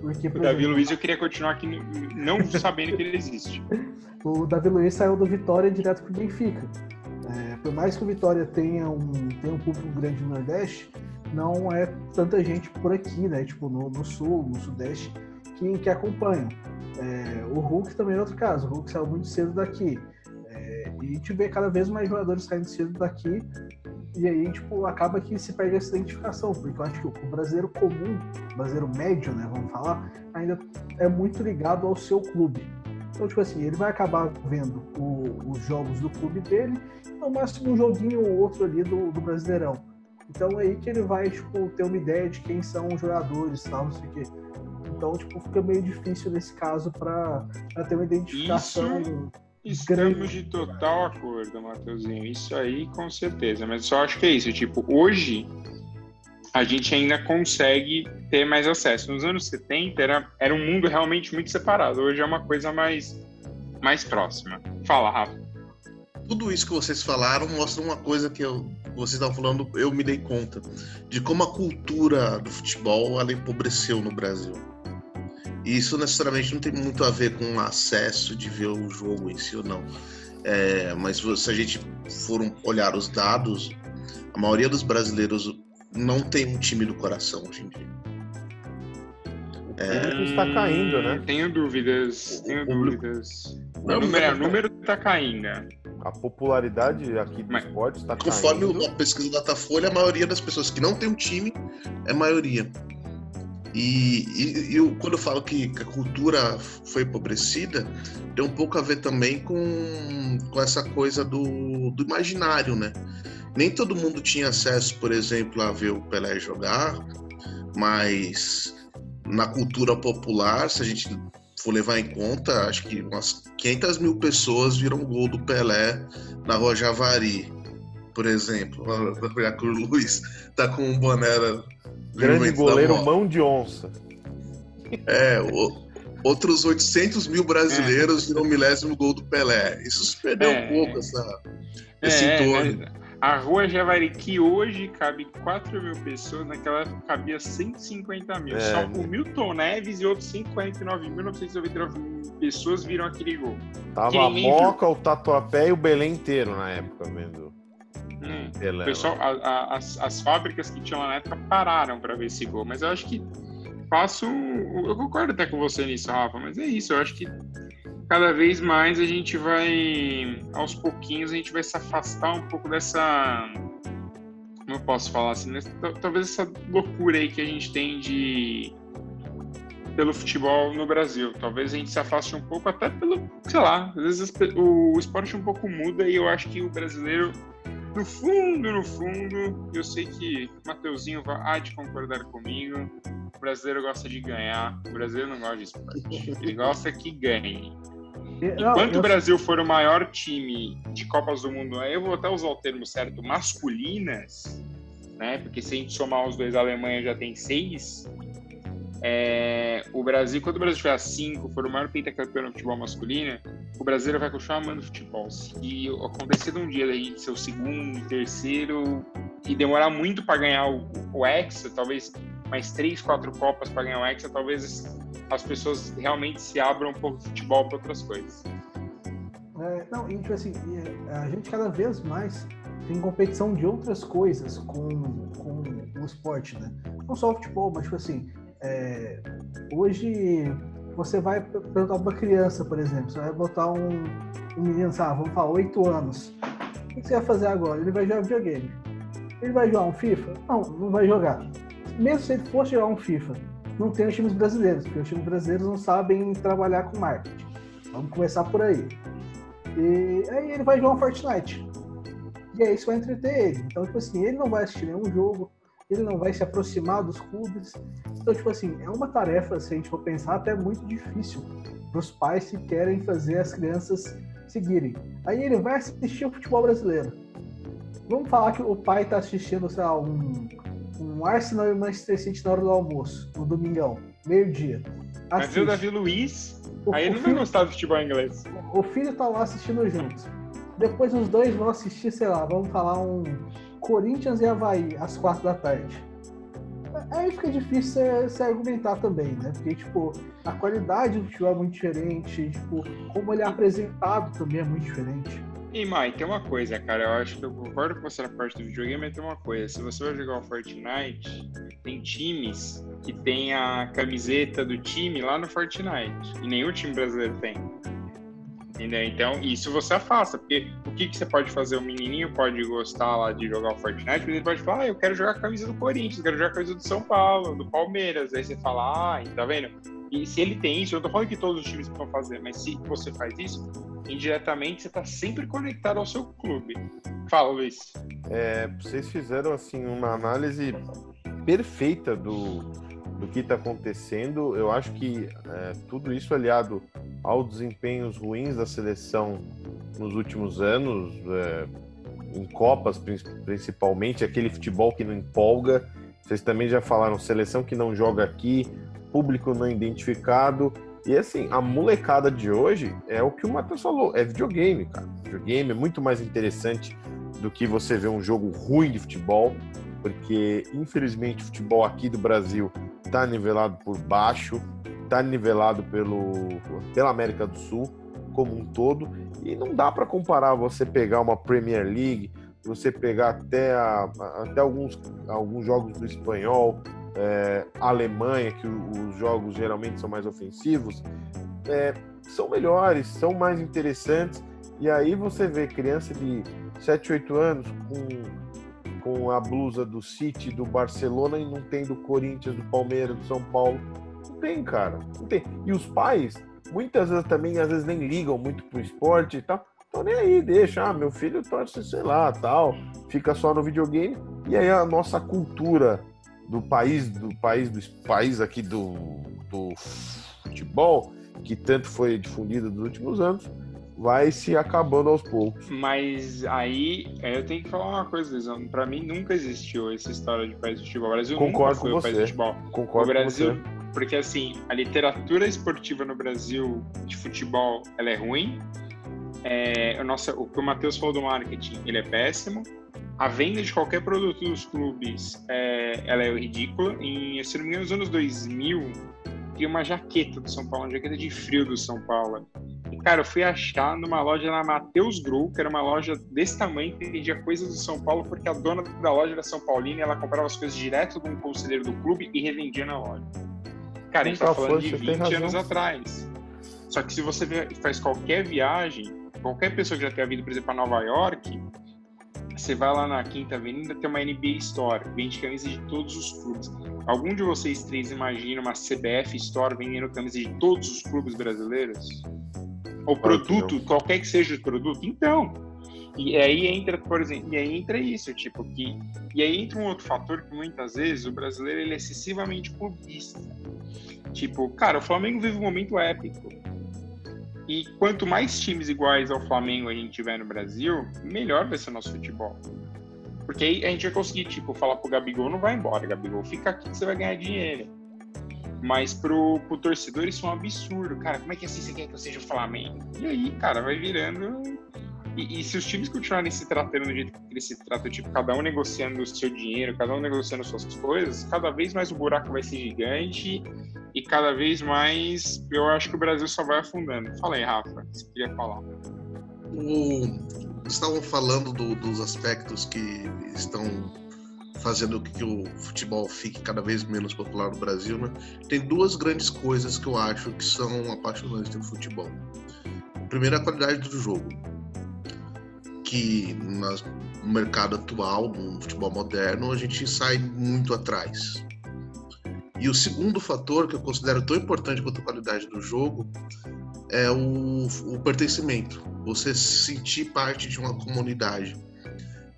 Porque, o Davi exemplo, Luiz eu queria continuar aqui não sabendo que ele existe. o Davi Luiz saiu do Vitória direto para o Benfica. É, por mais que o Vitória tenha um, tenha um público grande no Nordeste, não é tanta gente por aqui, né? Tipo, no, no Sul, no Sudeste, que, que acompanha. É, o Hulk também é outro caso. O Hulk saiu muito cedo daqui. E a gente vê cada vez mais jogadores saindo cedo daqui e aí, tipo, acaba que se perde essa identificação, porque eu acho que o brasileiro comum, o brasileiro médio, né, vamos falar, ainda é muito ligado ao seu clube. Então, tipo assim, ele vai acabar vendo o, os jogos do clube dele, no máximo um joguinho ou outro ali do, do Brasileirão. Então é aí que ele vai, tipo, ter uma ideia de quem são os jogadores, tal, não sei o quê. Então, tipo, fica meio difícil nesse caso para ter uma identificação. Isso Estamos de total acordo, Matheusinho. Isso aí, com certeza. Mas só acho que é isso. Tipo, hoje a gente ainda consegue ter mais acesso. Nos anos 70 era, era um mundo realmente muito separado. Hoje é uma coisa mais, mais próxima. Fala, Rafa. Tudo isso que vocês falaram mostra uma coisa que eu, vocês estavam falando, eu me dei conta. De como a cultura do futebol ela empobreceu no Brasil. E isso necessariamente não tem muito a ver com o acesso de ver o jogo em si ou não. É, mas se a gente for olhar os dados, a maioria dos brasileiros não tem um time do coração hoje em dia. É... está caindo, né? Tenho dúvidas, tenho o dúvidas. Não, o número, número está caindo. A popularidade aqui do Mas, esporte está caindo. Conforme a pesquisa da Datafolha, a maioria das pessoas que não tem um time é maioria. E, e, eu, quando eu falo que, a cultura foi empobrecida, tem um pouco a ver também com, com essa coisa do, do imaginário, né? Nem todo mundo tinha acesso, por exemplo, a ver o Pelé jogar, mas na cultura popular, se a gente for levar em conta, acho que umas 500 mil pessoas viram gol do Pelé na Rua Javari, por exemplo. Vou pegar que o Luiz tá com um boné Grande goleiro mão de onça. É, o, outros 800 mil brasileiros é. viram o milésimo gol do Pelé. Isso se perdeu é, um pouco, essa, é, esse entorno. É, a rua Javari, que hoje cabe 4 mil pessoas, naquela época cabia 150 mil. Só o Milton Neves e outros 59.999 pessoas viram aquele gol. Tava a Moca, o Tatuapé e o Belém inteiro na época vendo. Hum, o pessoal, a, a, as, as fábricas que tinham lá na época pararam para ver esse gol, mas eu acho que faço. Eu concordo até com você nisso, Rafa, mas é isso. Eu acho que cada vez mais a gente vai, aos pouquinhos, a gente vai se afastar um pouco dessa. Como eu posso falar assim? Talvez essa loucura aí que a gente tem de. pelo futebol no Brasil. Talvez a gente se afaste um pouco, até pelo. sei lá, às vezes o, o esporte um pouco muda e eu acho que o brasileiro no fundo, no fundo, eu sei que o Mateuzinho vai de concordar comigo. O brasileiro gosta de ganhar. O brasileiro não gosta de esporte. Ele gosta que ganhe. Enquanto o Brasil for o maior time de Copas do Mundo, eu vou até usar o termo certo, masculinas, né? Porque se a gente somar os dois, a Alemanha já tem seis. É, o Brasil, quando o Brasil tiver cinco, for o maior pentacampeão no futebol masculino, o brasileiro vai continuar amando futebol. Se acontecer um dia daí ser o segundo, terceiro e demorar muito para ganhar o, o Hexa, talvez mais três, quatro copas para ganhar o Hexa, talvez as pessoas realmente se abram um pouco de futebol para outras coisas. É, não, e tipo assim, a gente cada vez mais tem competição de outras coisas com, com o esporte, né? Não só o futebol, mas tipo assim, é, hoje você vai perguntar para uma criança, por exemplo, você vai botar um, um menino, sabe, vamos falar, 8 anos. O que você vai fazer agora? Ele vai jogar videogame. Ele vai jogar um FIFA? Não, não vai jogar. Mesmo se ele fosse jogar um FIFA, não tem os times brasileiros, porque os times brasileiros não sabem trabalhar com marketing. Vamos começar por aí. E aí ele vai jogar um Fortnite. E aí isso vai entreter ele. Então, tipo assim, ele não vai assistir nenhum jogo, ele não vai se aproximar dos clubes. Então, tipo assim, é uma tarefa, se a gente for pensar, até muito difícil para os pais que querem fazer as crianças seguirem. Aí ele vai assistir o futebol brasileiro. Vamos falar que o pai está assistindo, sei lá, um, um Arsenal e Manchester City na hora do almoço, no domingão, meio-dia. Mas o Davi Luiz? O, aí ele não vai gostar do futebol inglês. O filho tá lá assistindo juntos. Depois os dois vão assistir, sei lá, vamos falar um Corinthians e Havaí, às quatro da tarde. Aí fica difícil você argumentar também, né? Porque, tipo, a qualidade do futebol é muito diferente, tipo, como ele é apresentado também é muito diferente. E, Mai, tem uma coisa, cara, eu acho que eu concordo com você na parte do videogame, mas tem uma coisa, se você vai jogar o Fortnite, tem times que tem a camiseta do time lá no Fortnite, e nenhum time brasileiro tem. Entendeu? Então, isso você afasta, porque o que, que você pode fazer? O menininho pode gostar lá de jogar o Fortnite, mas ele pode falar, ah, eu quero jogar a camisa do Corinthians, quero jogar a camisa do São Paulo, do Palmeiras. Aí você fala, ah, tá vendo? E se ele tem isso, eu não tô falando que todos os times vão fazer, mas se você faz isso, indiretamente você tá sempre conectado ao seu clube. Fala, Luiz. É, vocês fizeram, assim, uma análise perfeita do, do que está acontecendo. Eu acho que é, tudo isso aliado aos desempenhos ruins da seleção nos últimos anos, é, em Copas principalmente, aquele futebol que não empolga. Vocês também já falaram, seleção que não joga aqui, público não identificado. E assim, a molecada de hoje é o que o Matheus falou, é videogame, cara. Videogame é muito mais interessante do que você ver um jogo ruim de futebol porque infelizmente o futebol aqui do Brasil está nivelado por baixo, está nivelado pelo, pela América do Sul como um todo, e não dá para comparar você pegar uma Premier League, você pegar até, a, até alguns, alguns jogos do espanhol, é, Alemanha, que os jogos geralmente são mais ofensivos, é, são melhores, são mais interessantes, e aí você vê criança de 7, 8 anos com com a blusa do City, do Barcelona e não tem do Corinthians, do Palmeiras, do São Paulo. Não tem, cara. Não tem. E os pais, muitas vezes também, às vezes nem ligam muito pro esporte e tal. Então nem aí, deixa. Ah, meu filho torce, sei lá, tal. Fica só no videogame. E aí a nossa cultura do país, do país, do país aqui do, do futebol, que tanto foi difundida nos últimos anos, vai se acabando aos poucos. Mas aí eu tenho que falar uma coisa, Lisão. Pra mim nunca existiu essa história de país de futebol. O Brasil Concordo nunca foi com o país você. de futebol. Concordo o Brasil, com você. porque assim, a literatura esportiva no Brasil de futebol ela é ruim. É, o, nosso, o que o Matheus falou do marketing, ele é péssimo. A venda de qualquer produto dos clubes, é, ela é ridícula. Em, se não me engano, nos anos 2000, tinha uma jaqueta do São Paulo, uma jaqueta de frio do São Paulo. E, cara, eu fui achar numa loja na Matheus Gru, que era uma loja desse tamanho, que vendia coisas do São Paulo, porque a dona da loja era São Paulina e ela comprava as coisas direto de um conselheiro do clube e revendia na loja. Cara, a gente tá Nunca falando de você tem 20 anos atrás. Só que se você faz qualquer viagem, qualquer pessoa que já tenha vindo, por exemplo, para Nova York, você vai lá na Quinta Avenida, tem uma NBA Store, vende camisa de todos os clubes. Algum de vocês três imagina uma CBF Store vendendo camisa de todos os clubes brasileiros? Ou produto, qualquer que seja o produto? Então. E aí entra, por exemplo, e aí entra isso, tipo, que. E aí entra um outro fator que muitas vezes o brasileiro ele é excessivamente clubista. Tipo, cara, o Flamengo vive um momento épico. E quanto mais times iguais ao Flamengo a gente tiver no Brasil, melhor vai ser o nosso futebol. Porque aí a gente vai conseguir, tipo, falar pro Gabigol, não vai embora, Gabigol, fica aqui que você vai ganhar dinheiro. Mas pro, pro torcedor isso é um absurdo. Cara, como é que assim você quer que eu seja o Flamengo? E aí, cara, vai virando. E, e se os times continuarem se tratando do jeito que eles se tratam, tipo, cada um negociando o seu dinheiro, cada um negociando suas coisas, cada vez mais o buraco vai ser gigante e cada vez mais eu acho que o Brasil só vai afundando. Fala aí, Rafa, você queria falar. O, estavam falando do- dos aspectos que estão fazendo que o futebol fique cada vez menos popular no Brasil, né? Tem duas grandes coisas que eu acho que são apaixonantes no futebol. Primeiro, a qualidade do jogo, que no mercado atual, no futebol moderno, a gente sai muito atrás. E o segundo fator que eu considero tão importante quanto a qualidade do jogo é o, o pertencimento, você se sentir parte de uma comunidade.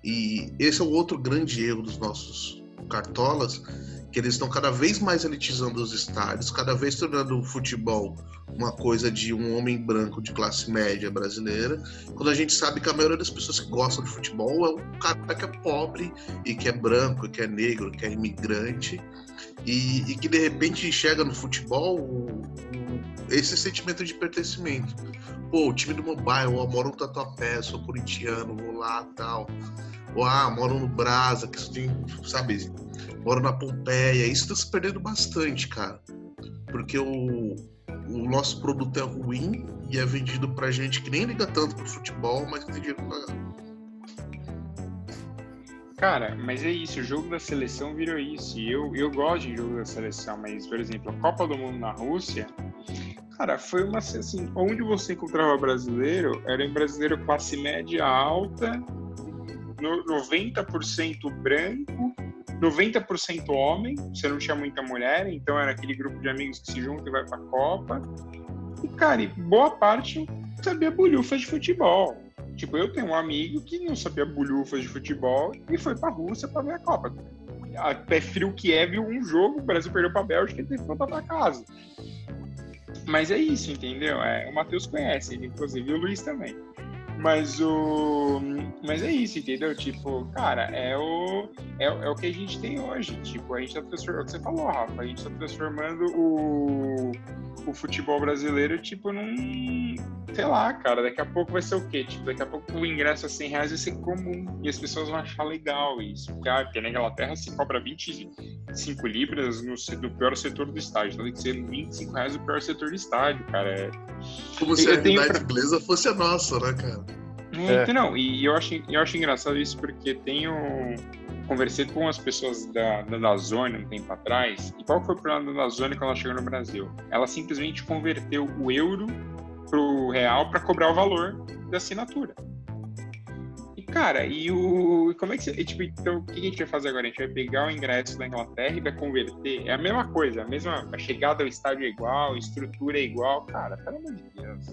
E esse é o outro grande erro dos nossos cartolas, que eles estão cada vez mais elitizando os estádios, cada vez tornando o futebol uma coisa de um homem branco de classe média brasileira, quando a gente sabe que a maioria das pessoas que gostam de futebol é o cara que é pobre e que é branco, que é negro, que é imigrante, e, e que de repente enxerga no futebol esse sentimento de pertencimento. Pô, o time do mobile, ó, moro no Tatuapé, sou corintiano, vou lá tal. Ah, moro no Brasa, que isso tem, sabe, moro na Pompeia. Isso tá se perdendo bastante, cara. Porque o, o nosso produto é ruim e é vendido pra gente que nem liga tanto pro futebol, mas que tem dinheiro pra pagar. Cara, mas é isso, o jogo da seleção virou isso. E eu, eu gosto de jogo da seleção, mas, por exemplo, a Copa do Mundo na Rússia, Cara, foi uma assim, onde você encontrava brasileiro, era em brasileiro classe média alta, no, 90% branco, 90% homem, você não tinha muita mulher, então era aquele grupo de amigos que se junta e vai pra Copa. E, cara, e boa parte sabia bolhufas de futebol. Tipo, eu tenho um amigo que não sabia bolhufas de futebol e foi pra Rússia pra ver a Copa. A pé frio que é, viu um jogo, o Brasil perdeu pra Bélgica e teve que voltar pra casa. Mas é isso, entendeu? É, o Matheus conhece, inclusive o Luiz também. Mas o. Mas é isso, entendeu? Tipo, cara, é o, é, é o que a gente tem hoje. Tipo, a gente tá transformando. É o que você falou, Rafa, a gente tá transformando o, o futebol brasileiro, tipo, num. Sei lá, cara, daqui a pouco vai ser o quê? Tipo, daqui a pouco o ingresso a 100 reais vai ser comum. E as pessoas vão achar legal isso. Porque, ah, porque na Inglaterra se cobra 25 libras no, no pior setor do estádio. Então tem que ser 25 reais no pior setor do estádio, cara. É... Como se a realidade inglesa fosse a nossa, né, cara? É. Então, não, e eu acho, eu acho engraçado isso porque tenho conversei com as pessoas da, da Dazone um tempo atrás, e qual foi o problema da Dazone quando ela chegou no Brasil? Ela simplesmente converteu o euro pro real para cobrar o valor da assinatura. E, cara, e o. Como é que você. Tipo, então, o que a gente vai fazer agora? A gente vai pegar o ingresso da Inglaterra e vai converter. É a mesma coisa, a mesma. A chegada ao estádio é igual, a estrutura é igual. Cara, pelo amor de Deus.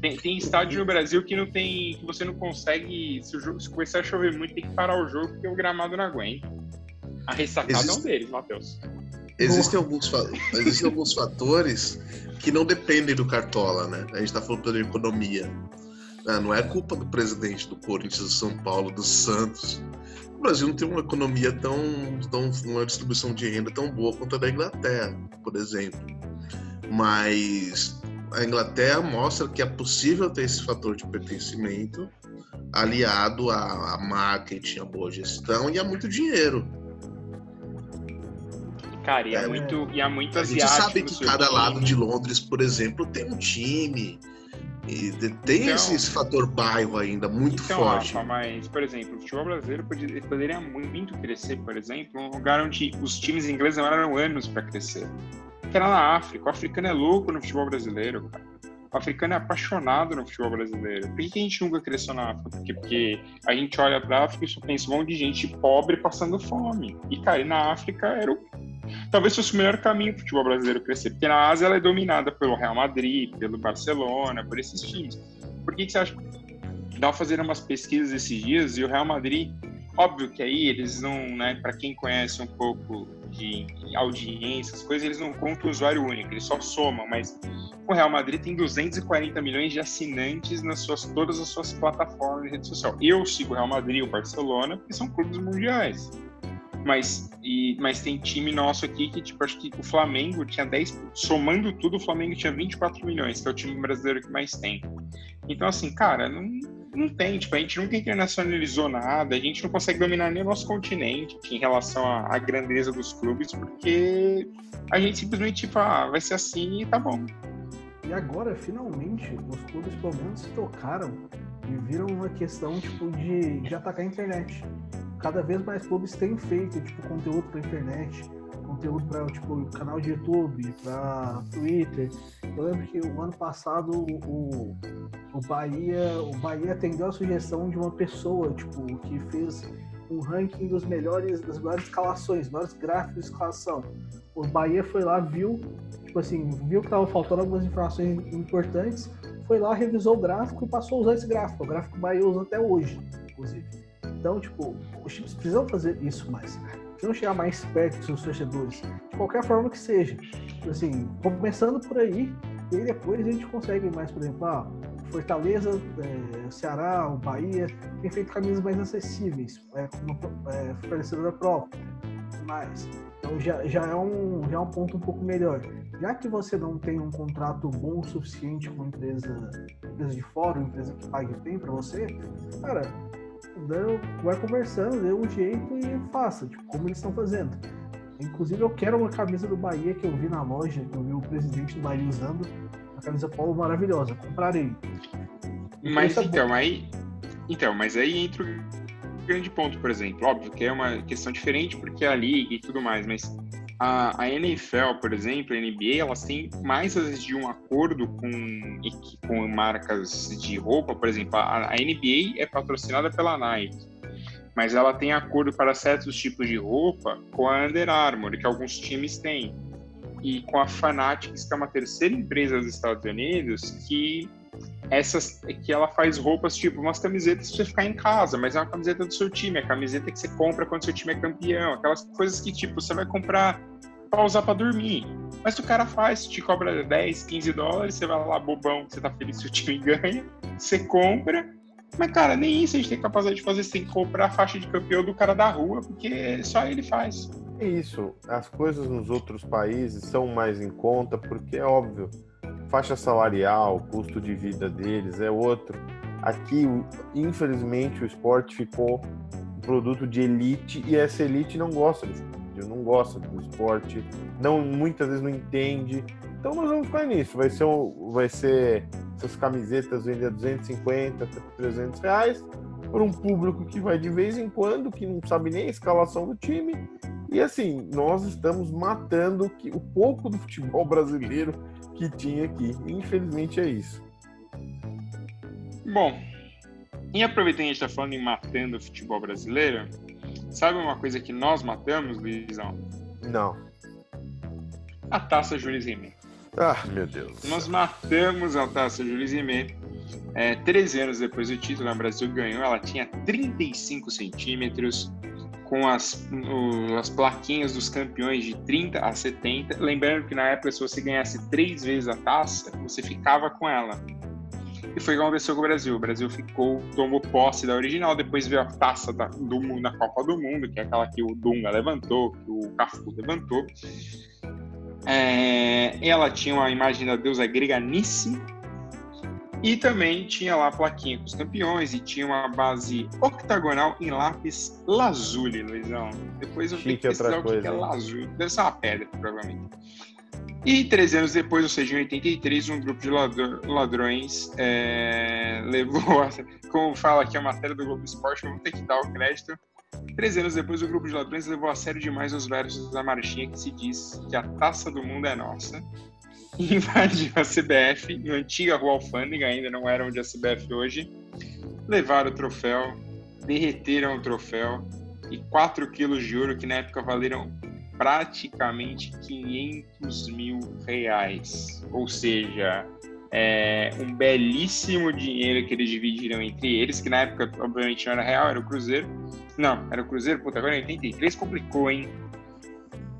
Tem, tem estádio no Brasil que não tem. que você não consegue. Se, o jogo, se começar a chover muito, tem que parar o jogo porque o gramado não aguenta. A ressacada Existe... é um deles, Matheus. Existem alguns, existem alguns fatores que não dependem do Cartola, né? A gente está falando da economia. Ah, não é culpa do presidente do Corinthians, do São Paulo, do Santos. O Brasil não tem uma economia tão, tão uma distribuição de renda tão boa quanto a da Inglaterra, por exemplo. Mas a Inglaterra mostra que é possível ter esse fator de pertencimento aliado a, a marketing, a boa gestão e a muito dinheiro. Cara, e é, é muito, e há muito A gente sabe que cada time. lado de Londres, por exemplo, tem um time. E tem então, esse, esse, fator bairro ainda muito então, forte. Rafa, mas, por exemplo, o futebol brasileiro poderia, poderia muito crescer, por exemplo, um lugar onde os times ingleses demoraram anos para crescer que era na África. O africano é louco no futebol brasileiro, cara. O africano é apaixonado no futebol brasileiro. Por que, que a gente nunca cresceu na África? Porque, porque a gente olha pra África e só pensa um monte de gente pobre passando fome. E, cara, e na África era o. Talvez fosse o melhor caminho pro futebol brasileiro crescer. Porque na Ásia ela é dominada pelo Real Madrid, pelo Barcelona, por esses times. Por que, que você acha. Dá fazer umas pesquisas esses dias e o Real Madrid Óbvio que aí eles não, né, para quem conhece um pouco de audiência, as coisas, eles não contam o usuário único, eles só somam, mas o Real Madrid tem 240 milhões de assinantes nas suas todas as suas plataformas de rede social. Eu sigo o Real Madrid e o Barcelona, porque são clubes mundiais. Mas, e, mas tem time nosso aqui que, tipo, acho que o Flamengo tinha 10, somando tudo, o Flamengo tinha 24 milhões, que é o time brasileiro que mais tem. Então, assim, cara, não, não tem, tipo, a gente nunca internacionalizou nada, a gente não consegue dominar nem o nosso continente em relação à, grandeza dos clubes, porque a gente simplesmente, tipo, ah, vai ser assim e tá bom. E agora, finalmente, os clubes pelo menos se tocaram e viram uma questão, tipo, de, de atacar a internet. Cada vez mais clubes têm feito, tipo, conteúdo pra internet, conteúdo para tipo canal de YouTube, para Twitter. Eu lembro que o ano passado o, o Bahia, o Bahia atendeu a sugestão de uma pessoa, tipo, que fez um ranking dos melhores das melhores escalações, melhores gráficos de escalação. O Bahia foi lá, viu, tipo assim, viu que estava faltando algumas informações importantes, foi lá, revisou o gráfico e passou a usar esse gráfico. O gráfico Bahia usa até hoje, inclusive. Então, tipo, os times precisam fazer isso mais não chegar mais perto dos torcedores, de qualquer forma que seja. Assim, começando por aí, e aí depois a gente consegue mais, por exemplo, ah, Fortaleza, é, Ceará, o Bahia, tem feito camisas mais acessíveis, é, como é, fornecedora própria, mais. Então já, já, é um, já é um ponto um pouco melhor. Já que você não tem um contrato bom o suficiente com empresa, empresa de fora, empresa que pague bem para você, cara, vai conversando, dê um jeito e faça, tipo, como eles estão fazendo. Inclusive, eu quero uma camisa do Bahia que eu vi na loja, que eu vi o presidente do Bahia usando, uma camisa polo maravilhosa, comprarei. Mas então, aí. Então, mas aí entra o grande ponto, por exemplo. Óbvio que é uma questão diferente porque é a liga e tudo mais, mas a, a NFL, por exemplo, a NBA, elas têm mais às vezes de um acordo com, com marcas de roupa, por exemplo, a, a NBA é patrocinada pela Nike, mas ela tem acordo para certos tipos de roupa com a Under Armour, que alguns times têm, e com a Fanatics, que é uma terceira empresa dos Estados Unidos, que essas que ela faz roupas tipo umas camisetas pra você ficar em casa, mas é uma camiseta do seu time, é a camiseta que você compra quando seu time é campeão, aquelas coisas que tipo você vai comprar pra usar pra dormir. Mas o cara faz, te cobra 10, 15 dólares, você vai lá bobão, você tá feliz se o time ganha, você compra. Mas, cara, nem isso a gente tem capacidade de fazer, você tem que comprar a faixa de campeão do cara da rua, porque só ele faz. É isso, as coisas nos outros países são mais em conta, porque é óbvio, faixa salarial, custo de vida deles é outro. Aqui, infelizmente, o esporte ficou um produto de elite e essa elite não gosta desse vídeo, não gosta do esporte, não muitas vezes não entende. Então nós vamos ficar nisso. Vai ser, um, vai ser essas camisetas vendendo 250, 300 reais por um público que vai de vez em quando, que não sabe nem a escalação do time. E assim, nós estamos matando o pouco do futebol brasileiro que tinha aqui. Infelizmente é isso. Bom, e aproveitando que a gente está falando em matando o futebol brasileiro, sabe uma coisa que nós matamos, Luizão? Não. A taça Jules Rimet. Ah, meu Deus. Nós matamos a taça Jules Rimet. É, 13 anos depois do título, o Brasil ganhou. Ela tinha 35 centímetros, com as, o, as plaquinhas dos campeões de 30 a 70. Lembrando que na época, se você ganhasse três vezes a taça, você ficava com ela. E foi o que aconteceu com o Brasil. O Brasil ficou, tomou posse da original, depois veio a taça da, do, na Copa do Mundo, que é aquela que o Dunga levantou, que o Cafu levantou. É, ela tinha uma imagem da deusa grega Nice, e também tinha lá a plaquinha com os campeões e tinha uma base octagonal em lápis lazuli, Luizão. Depois eu tenho que pesquisar o que é lazuli. Deve ser uma pedra, provavelmente. E 13 anos depois, ou seja, em 83, um grupo de ladrões é, levou, a, como fala aqui a matéria do Globo Esporte, vamos ter que dar o crédito. 13 anos depois, o grupo de ladrões levou a sério demais os versos da marchinha que se diz que a taça do mundo é nossa invadiu a CBF, na antiga Rua Alfândega, ainda não era onde a CBF hoje, levaram o troféu, derreteram o troféu e 4 quilos de ouro que na época valeram praticamente 500 mil reais. Ou seja, é um belíssimo dinheiro que eles dividiram entre eles, que na época, obviamente, não era real, era o Cruzeiro. Não, era o Cruzeiro, puta, agora em 83 complicou, hein?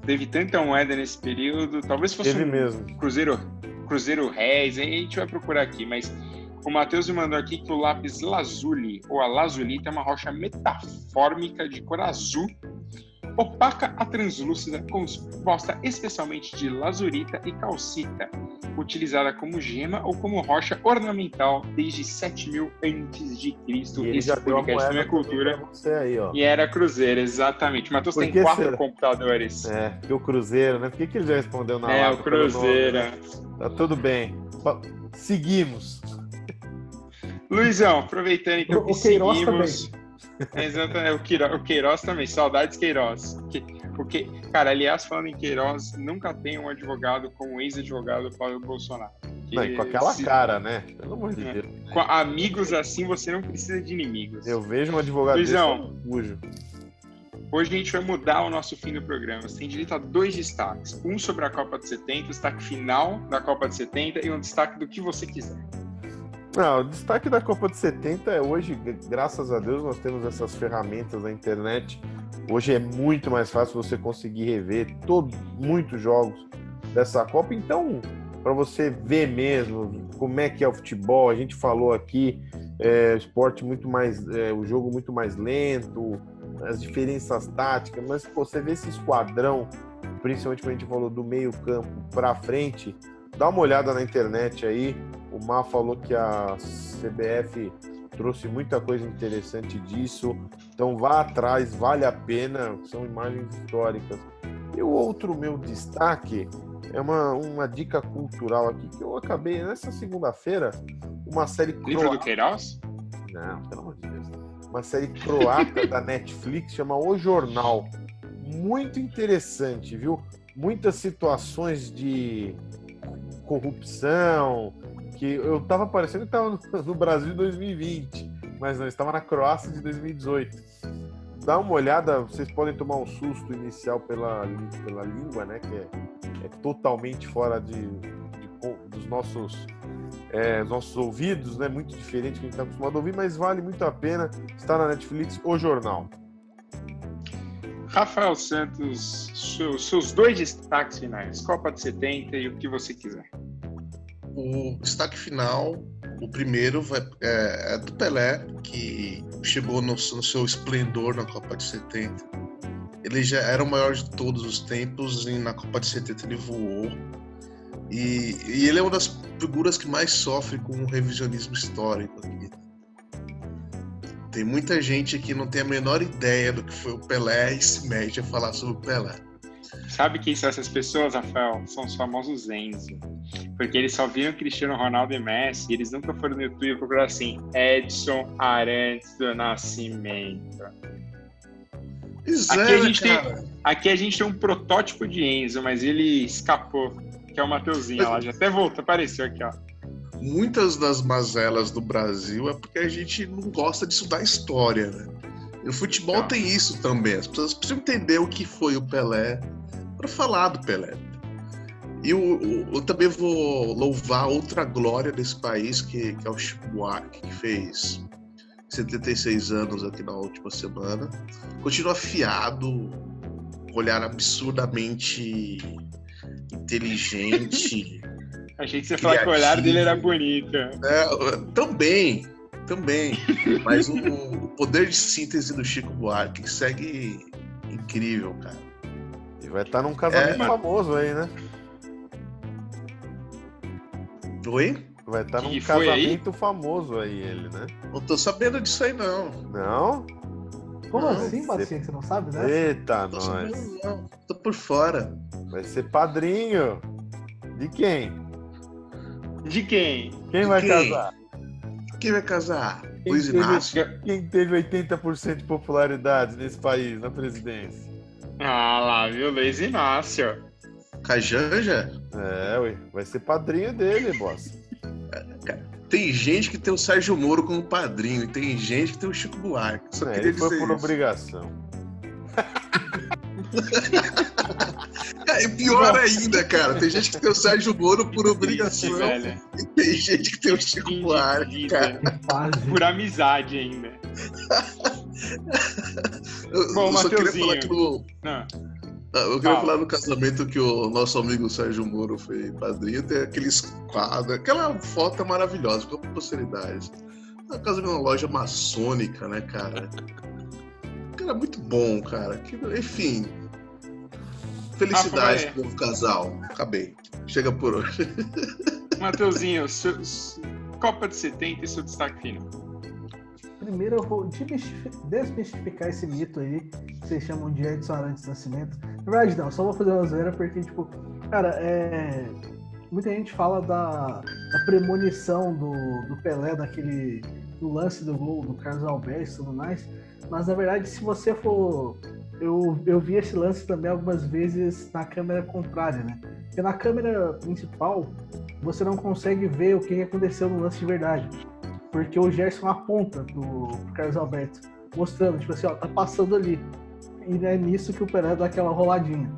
Teve tanta moeda nesse período. Talvez fosse teve um mesmo. Cruzeiro, Cruzeiro Reis, a gente vai procurar aqui, mas o Matheus me mandou aqui que o lápis lazuli, ou a lazulita, é uma rocha metafórmica de cor azul opaca a translúcida, composta especialmente de lazurita e calcita, utilizada como gema ou como rocha ornamental desde 7000 a.C. Esse já podcast é cultura. Aí, e era Cruzeiro, exatamente. Matheus tem quatro será? computadores. É, porque o Cruzeiro, né? Por que, que ele já respondeu na É, o Cruzeiro. Nome, né? Tá tudo bem. Seguimos. Luizão, aproveitando então o, que o seguimos. Também. Exatamente, o Queiroz, o Queiroz também, saudades Queiroz. Porque, cara, aliás, falando em Queiroz, nunca tem um advogado como ex-advogado Paulo Bolsonaro. Não, com aquela se... cara, né? Pelo amor de é. Deus. Com amigos assim, você não precisa de inimigos. Eu vejo um advogado Luizão, desse, Hoje a gente vai mudar o nosso fim do programa. Você tem direito a dois destaques. Um sobre a Copa de 70, o destaque final da Copa de 70 e um destaque do que você quiser. Não, o destaque da Copa de 70 é hoje, graças a Deus, nós temos essas ferramentas na internet. Hoje é muito mais fácil você conseguir rever todo, muitos jogos dessa Copa. Então, para você ver mesmo como é que é o futebol, a gente falou aqui, é, esporte muito mais, é, o jogo muito mais lento, as diferenças táticas, mas pô, você vê esse esquadrão, principalmente quando a gente falou do meio campo para frente, dá uma olhada na internet aí. O Mar falou que a CBF trouxe muita coisa interessante disso. Então vá atrás, vale a pena, são imagens históricas. E o outro meu destaque é uma, uma dica cultural aqui que eu acabei nessa segunda-feira, uma série Livro croata. do Queiroz? Não, pelo amor de Deus. Uma série croata da Netflix chama O Jornal. Muito interessante, viu? muitas situações de corrupção, que eu tava parecendo que estava no Brasil de 2020, mas não, estava na Croácia de 2018. Dá uma olhada, vocês podem tomar um susto inicial pela, pela língua, né? Que é, é totalmente fora de, de dos nossos, é, nossos ouvidos, né? Muito diferente do que a gente está acostumado a ouvir, mas vale muito a pena. Está na Netflix, O Jornal. Rafael Santos, seus, seus dois destaques finais, Copa de 70 e o que você quiser. O destaque final, o primeiro vai, é, é, do Pelé, que chegou no, no, seu esplendor na Copa de 70. Ele já era o maior de todos os tempos e na Copa de 70 ele voou. E, e ele é uma das figuras que mais sofre com o revisionismo histórico aqui. Tem muita gente que não tem a menor ideia do que foi o Pelé e se mete a falar sobre o Pelé. Sabe quem são essas pessoas, Rafael? São os famosos Enzo. Porque eles só viram Cristiano Ronaldo e Messi, e eles nunca foram no YouTube e procuraram assim, Edson Arantes do Nascimento. Isso aqui, é, a gente tem, aqui a gente tem um protótipo de Enzo, mas ele escapou, que é o Mateuzinho. Ela já até voltou, apareceu aqui, ó muitas das mazelas do Brasil é porque a gente não gosta de estudar história, né? E o futebol não. tem isso também. As pessoas precisam entender o que foi o Pelé para falar do Pelé. E eu, eu, eu, também vou louvar outra glória desse país, que, que é o Chico Buarque, que fez 76 anos aqui na última semana. Continua afiado, olhar absurdamente inteligente. Achei que você falou que o olhar dele era bonito. É, também, também. Mas o, o, poder de síntese do Chico Buarque segue incrível, cara. E vai estar num casamento é, famoso aí, né? Oi? Vai estar num casamento aí? famoso aí, ele, né? Não tô sabendo disso aí, não. Não? Como não, assim, Batinha? Você não sabe, né? Eita, nós. Não, tô por fora. Vai ser padrinho. De quem? De quem? Quem vai quem? casar? Quem vai casar? Quem Luiz Inácio? quem teve 80% de popularidade nesse país, na presidência? Ah lá, viu? Luiz Inácio. Cajanja? É, ué. Vai ser padrinho dele, boss. Tem gente que tem o Sérgio Moro como padrinho e tem gente que tem o Chico Buarque. Só é, ele foi por isso. obrigação. É pior ainda, cara. Tem gente que tem o Sérgio Moro por obrigação. e tem gente que tem o Chico Buarque, cara. Por amizade ainda. eu, Bom, eu só queria falar que no... Ah, eu queria falar no casamento que o nosso amigo Sérgio Moro foi padrinho, tem aqueles quadros, aquela foto maravilhosa, com posteridade. Na casa de uma loja maçônica, né, cara? Cara, muito bom, cara. Enfim, Felicidade pro novo casal. Acabei. Chega por hoje. Mateuzinho, seu, Copa de 70 e seu destaque final. Primeiro eu vou desmistificar esse mito aí que vocês chamam de Edson Arantes Nascimento. Na verdade, não, só vou fazer uma zoeira porque, tipo, cara, é. Muita gente fala da, da premonição do, do Pelé, daquele do lance do gol do Carlos Alberto e tudo mais. Mas na verdade, se você for eu, eu vi esse lance também algumas vezes na câmera contrária, né? Porque na câmera principal você não consegue ver o que aconteceu no lance de verdade. Porque o Gerson aponta pro, pro Carlos Alberto, mostrando, tipo assim, ó, tá passando ali. E é nisso que o Pelé dá aquela roladinha.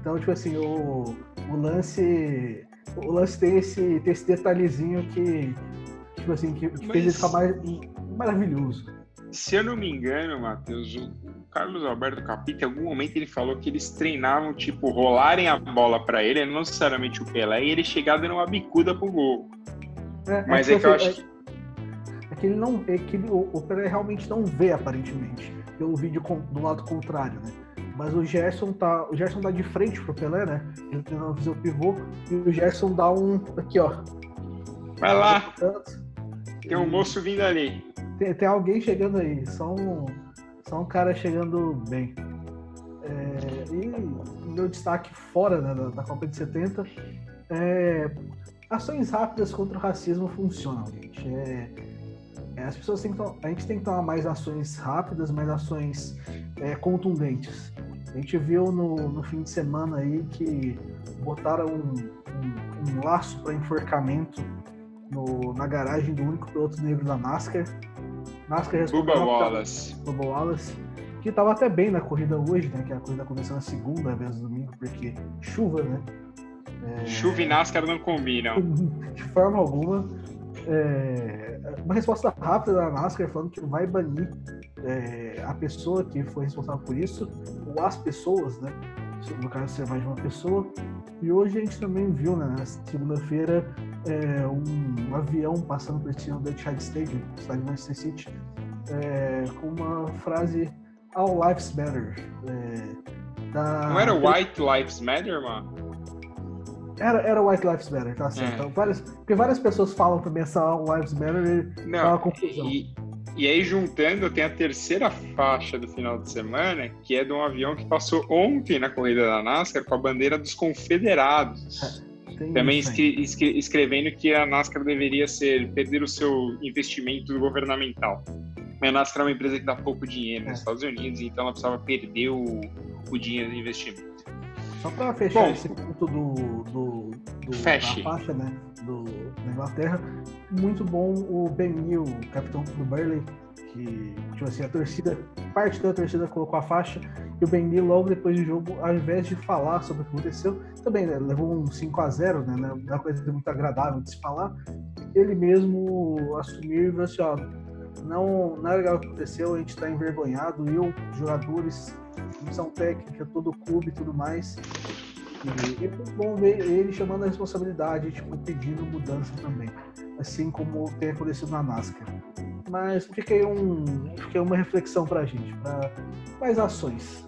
Então, tipo assim, o, o lance. O lance tem esse, tem esse detalhezinho que, tipo assim, que, que Mas... fez ele ficar mais maravilhoso. Se eu não me engano, Matheus, o Carlos Alberto Capita, em algum momento ele falou que eles treinavam, tipo, rolarem a bola para ele, não necessariamente o Pelé, e ele chegar dando uma bicuda pro gol. É, Mas é, é que, eu acho que. É que ele não. É que ele, o, o Pelé realmente não vê, aparentemente, pelo vídeo com, do lado contrário, né? Mas o Gerson tá. O Gerson tá de frente pro Pelé, né? Ele tentando fazer o pivô, e o Gerson dá um. Aqui, ó. Vai lá! Tem um moço vindo ali. Tem, tem alguém chegando aí, só um só um cara chegando bem. É, e meu destaque fora né, da, da, Copa de 70 é ações rápidas contra o racismo funcionam, gente. É, é, as pessoas têm que, a gente tem que tomar mais ações rápidas, mais ações é, contundentes. A gente viu no, no fim de semana aí que botaram um, um, um laço para enforcamento no, na garagem do único piloto negro da NASCAR. NASCAR Bubba Wallace. Bubba Wallace. Que estava até bem na corrida hoje, né? Que a corrida começou na segunda, ao invés do domingo, porque chuva, né? É... Chuva e NASCAR não combinam. De forma alguma. É... Uma resposta rápida da NASCAR falando que vai banir é, a pessoa que foi responsável por isso, ou as pessoas, né? No caso, ser mais de uma pessoa. E hoje a gente também viu, né, na segunda-feira, é, um, avião passando por cima do Etihad Stadium, cidade de Manchester City, é, com uma frase All Lives Matter. É, da... Não era White Lives Matter, mano? Era, era White Lives Matter, tá certo. É. Então, várias, porque várias pessoas falam também essa All Lives Matter e Não, uma confusão. E, e aí, juntando, tem a terceira faixa do final de semana, que é de um avião que passou ontem na corrida da NASCAR com a bandeira dos confederados. É, Também escre escre escrevendo que a NASCAR deveria ser perder o seu investimento governamental. A NASCAR é uma empresa que dá pouco dinheiro nos é. Estados Unidos, então ela precisava perder o, o dinheiro do investimento. Só para fechar Bom, esse ponto do, do, do da faixa né, do, da Inglaterra, muito bom o Ben Neal, capitão do Burley, que tipo assim, a torcida, parte da torcida colocou a faixa, e o Ben Neal, logo depois do jogo, ao invés de falar sobre o que aconteceu, também né, levou um 5 a 0 né, né, uma coisa muito agradável de se falar, ele mesmo assumiu e falou assim, ó, não, não é legal o que aconteceu, a gente está envergonhado, eu, jogadores, comissão técnica, todo o clube e tudo mais. E é bom ver ele chamando a responsabilidade, tipo, pedindo mudança também. Assim como tem acontecido na NASCAR. Mas fiquei um, fiquei uma reflexão pra gente, para mais ações.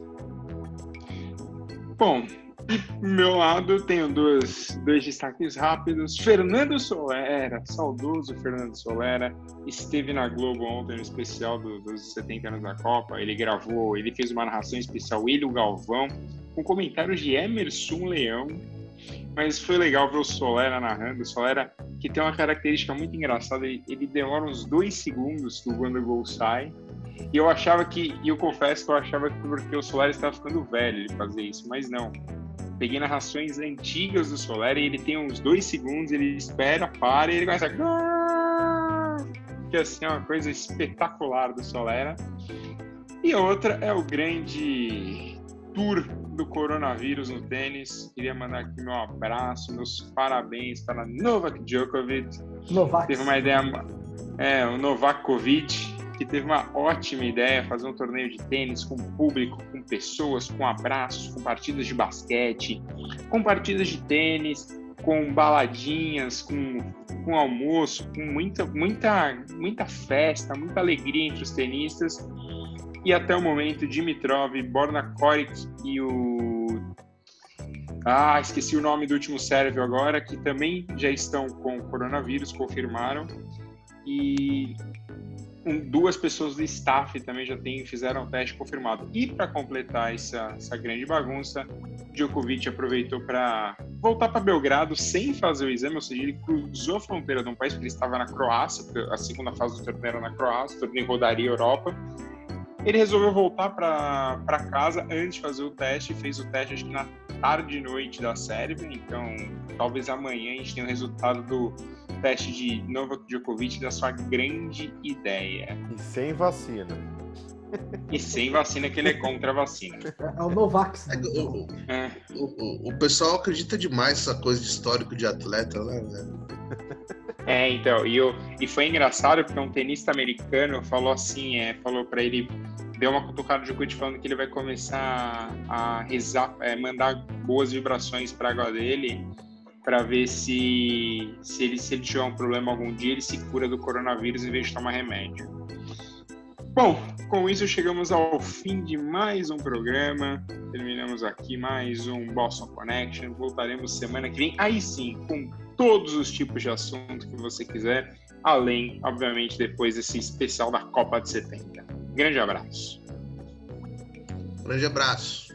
Bom, e meu lado eu tenho dois, dois destaques rápidos. Fernando Solera, saudoso Fernando Solera, esteve na Globo ontem no especial do, dos 70 anos da Copa. Ele gravou, ele fez uma narração especial, ele o Galvão, com comentários de Emerson Leão. Mas foi legal ver o Solera narrando. O Solera, que tem uma característica muito engraçada, ele, ele demora uns dois segundos que o gol sai. E eu achava que, e eu confesso que eu achava que porque o Solera estava ficando velho ele fazer isso, mas não peguei narrações antigas do Solera e ele tem uns dois segundos, ele espera, para e ele começa a... Que assim é uma coisa espetacular do Solera. E outra é o grande tour do coronavírus no tênis. Queria mandar aqui meu abraço, meus parabéns para Novak Djokovic. Novak. Teve uma ideia. É, o Novakovic que teve uma ótima ideia, fazer um torneio de tênis com público, com pessoas, com abraços, com partidas de basquete, com partidas de tênis, com baladinhas, com, com almoço, com muita, muita, muita festa, muita alegria entre os tenistas. E até o momento, Dimitrov, Borna Koric e o. Ah, esqueci o nome do último sérvio agora, que também já estão com coronavírus, confirmaram. E um, duas pessoas do staff também já tem, fizeram o teste confirmado. E para completar essa, essa grande bagunça, Djokovic aproveitou para voltar para Belgrado sem fazer o exame, ou seja, ele cruzou a fronteira de um país, porque ele estava na Croácia, a segunda fase do torneio era na Croácia, o torneio rodaria Europa. Ele resolveu voltar para casa antes de fazer o teste, fez o teste acho que na tarde e noite da Sérvia, então talvez amanhã a gente tenha o resultado do teste de Novak Djokovic da sua grande ideia. E sem vacina. E sem vacina, que ele é contra a vacina. É o Novax. Né? É, o, é. O, o, o, pessoal acredita demais nessa coisa de histórico de atleta, né? É, então, e, eu, e foi engraçado porque um tenista americano falou assim, é, falou para ele, deu uma cutucada de Djokovic falando que ele vai começar a rezar, é, mandar boas vibrações para a água dele para ver se, se, ele, se ele tiver um problema algum dia, ele se cura do coronavírus em vez de tomar remédio. Bom, com isso chegamos ao fim de mais um programa. Terminamos aqui mais um Boston Connection. Voltaremos semana que vem, aí sim, com todos os tipos de assunto que você quiser, além, obviamente, depois desse especial da Copa de 70. Grande abraço. Grande abraço.